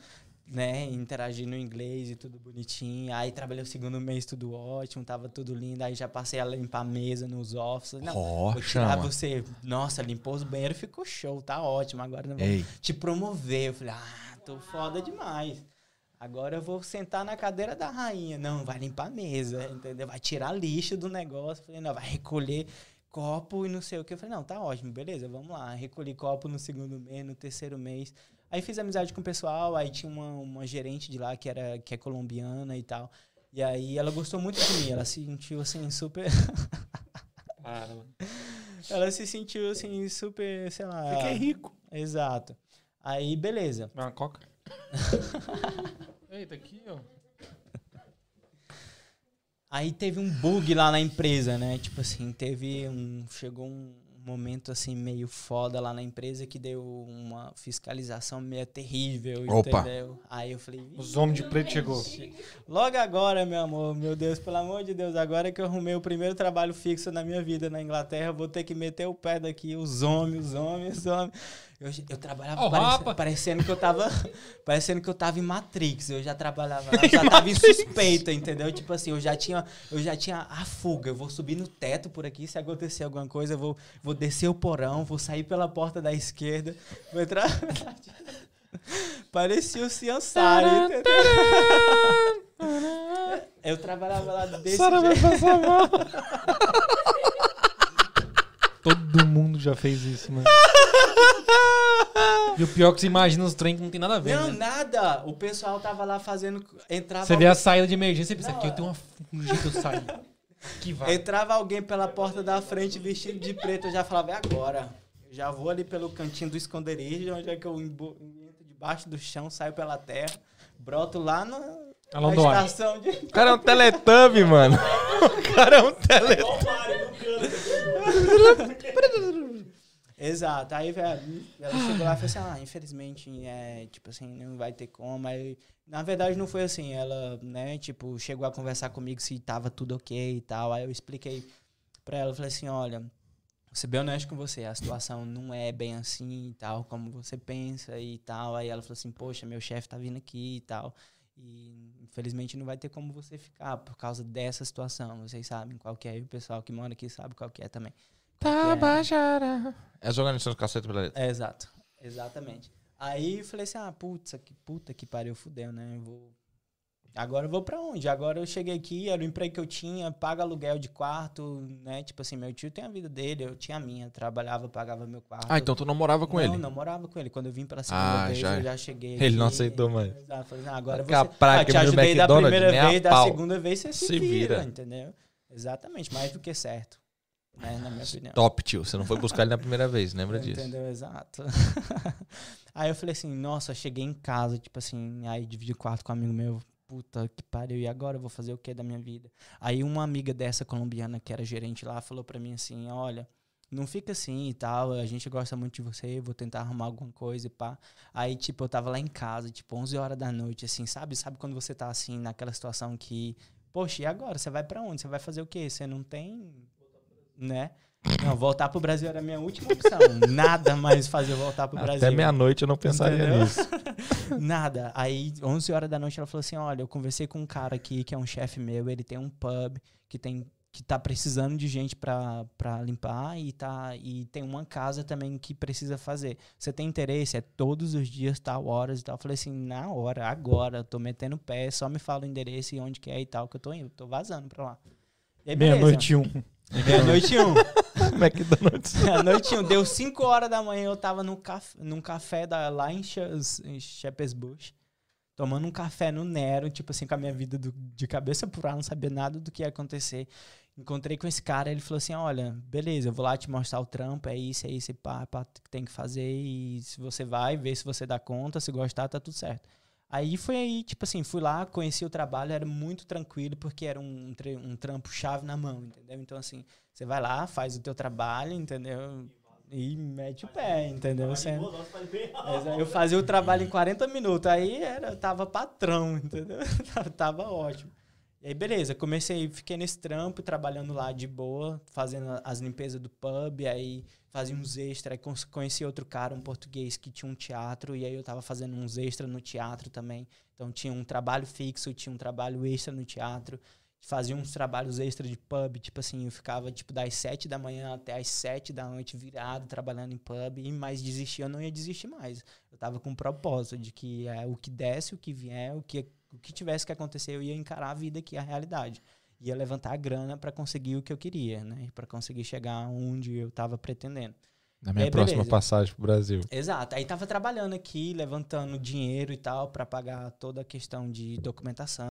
né, interagir no inglês e tudo bonitinho. Aí trabalhei o segundo mês, tudo ótimo, tava tudo lindo. Aí já passei a limpar a mesa nos offices. Não, chama. você. Nossa, limpou os banheiros, ficou show, tá ótimo. Agora não vou Ei, te promover. Eu falei, ah, tô foda demais. Agora eu vou sentar na cadeira da rainha. Não, vai limpar a mesa, entendeu? Vai tirar lixo do negócio. Falei, não, vai recolher copo e não sei o que. Eu falei, não, tá ótimo, beleza, vamos lá. Recolhi copo no segundo mês, no terceiro mês. Aí fiz amizade com o pessoal, aí tinha uma, uma gerente de lá que, era, que é colombiana e tal. E aí ela gostou muito de mim, ela se sentiu assim, super. Para, mano. ela se sentiu assim, super, sei lá. fiquei rico. Exato. Aí, beleza. Uma coca? Eita, aqui, ó. Aí teve um bug lá na empresa, né? Tipo assim, teve um. Chegou um momento assim meio foda lá na empresa que deu uma fiscalização meio terrível, Opa. entendeu? Aí eu falei, Os homens de preto chegou. logo agora, meu amor, meu Deus, pelo amor de Deus, agora que eu arrumei o primeiro trabalho fixo na minha vida na Inglaterra, eu vou ter que meter o pé daqui, os homens, os homens, os homens. Eu, eu trabalhava rapa. parecendo que eu tava. parecendo que eu tava em Matrix. Eu já trabalhava lá, eu já tava em suspeita, entendeu? Tipo assim, eu já tinha, eu já tinha a fuga. Eu vou subir no teto por aqui, se acontecer alguma coisa, eu vou, vou descer o porão, vou sair pela porta da esquerda, vou entrar. Parecia o entendeu? Eu trabalhava lá desse Sara vai jeito. passar mal. Todo mundo já fez isso, mano. E o pior é que você imagina os trem que não tem nada a ver, Não, né? nada. O pessoal tava lá fazendo. Entrava Você vê a saída de emergência e pensa, aqui eu tenho uma, um jeito de eu sair. Que vai. Entrava alguém pela porta da frente vestido de preto, eu já falava, é agora. Eu já vou ali pelo cantinho do esconderijo, onde é que eu embo- entro debaixo do chão, saio pela terra, broto lá na, na Duarte. estação de. O cara é um teletubby, mano. O cara é um teletubby. Igual o Mario, no canto. Exato. Aí, velho, ela chegou lá e falou assim: ah, infelizmente, é, tipo assim, não vai ter como. Aí, na verdade, não foi assim. Ela, né, tipo, chegou a conversar comigo se tava tudo ok e tal. Aí eu expliquei pra ela, falei assim: olha, vou ser bem honesto com você, a situação não é bem assim e tal, como você pensa e tal. Aí ela falou assim: poxa, meu chefe tá vindo aqui e tal. E infelizmente não vai ter como você ficar por causa dessa situação. Vocês sabem qual que é, e o pessoal que mora aqui sabe qual que é também. Tabajara. É as organizações do Cacete Planeta. É, exato. Exatamente. Aí eu falei assim, ah, putz, que puta que pariu, fudeu, né? Eu vou... Agora eu vou pra onde? Agora eu cheguei aqui, era o emprego que eu tinha, paga aluguel de quarto, né? Tipo assim, meu tio tem a vida dele, eu tinha a minha, trabalhava, pagava meu quarto. Ah, então tu não morava com não, ele? Não, morava com ele. Quando eu vim pela segunda Ah, vez, já- eu já cheguei. Ele não aqui, aceitou mais. Exato, falei, ah, agora você. praga Ah, te ajudei da primeira vez, da segunda vez você se, Se vira. vira, entendeu? Exatamente, mais do que certo. Né, na minha opinião. Top, tio. Você não foi buscar ele na primeira vez, lembra disso? Entendeu? Exato. aí eu falei assim, nossa, cheguei em casa, tipo assim, aí dividi quarto com um amigo meu. Puta que pariu, e agora eu vou fazer o que da minha vida? Aí uma amiga dessa colombiana, que era gerente lá, falou pra mim assim: olha, não fica assim e tal, a gente gosta muito de você, vou tentar arrumar alguma coisa e pá. Aí, tipo, eu tava lá em casa, tipo, 11 horas da noite, assim, sabe? Sabe quando você tá assim, naquela situação que, poxa, e agora? Você vai pra onde? Você vai fazer o quê? Você não tem, né? Não, voltar pro Brasil era a minha última opção. Nada mais fazer voltar pro Brasil. Até meia-noite eu não pensaria Entendeu? nisso. Nada. Aí, 11 horas da noite, ela falou assim: Olha, eu conversei com um cara aqui que é um chefe meu, ele tem um pub que tem que tá precisando de gente pra, pra limpar e tá e tem uma casa também que precisa fazer. Você tem interesse? É todos os dias, tal horas e tal. Eu falei assim, na hora, agora, tô metendo o pé, só me fala o endereço e onde que é e tal, que eu tô indo, tô vazando pra lá. Meia-noite e um. Meia-noite e um. McDonald's. À noite tinha- deu 5 horas da manhã, eu tava num café, num café da, lá em, em Shepherd's Bush, tomando um café no Nero, tipo assim, com a minha vida do- de cabeça por ar, não sabia nada do que ia acontecer. Encontrei com esse cara, ele falou assim, olha, beleza, eu vou lá te mostrar o trampo, é isso, é isso, e pá, pá, que tem que fazer, e se você vai, ver se você dá conta, se gostar, tá tudo certo. Aí foi aí, tipo assim, fui lá, conheci o trabalho, era muito tranquilo, porque era um, um trampo chave na mão, entendeu? Então, assim, você vai lá, faz o teu trabalho, entendeu? E mete o pé, entendeu? Você- eu fazia o trabalho em 40 minutos, aí era, tava patrão, entendeu? Tava- ótimo. E aí, beleza, comecei, fiquei nesse trampo, trabalhando lá de boa, fazendo as limpezas do pub, aí fazia uns extras, aí conheci outro cara, um português, que tinha um teatro, e aí eu tava fazendo uns extras no teatro também. Então tinha um trabalho fixo, tinha um trabalho extra no teatro, fazia uns trabalhos extras de pub, tipo assim, eu ficava tipo das 7 da manhã até as 7 da noite virado, trabalhando em pub, e mais desistir, eu não ia desistir mais. Eu tava com o propósito de que é, o que desse, o que vier, o que, o que tivesse que acontecer, eu ia encarar a vida aqui, a realidade. Ia levantar a grana para conseguir o que eu queria, né? Para conseguir chegar onde eu tava pretendendo. Na minha É, próxima beleza. passagem pro Brasil. Exato. Aí tava trabalhando aqui, levantando dinheiro e tal para pagar toda a questão de documentação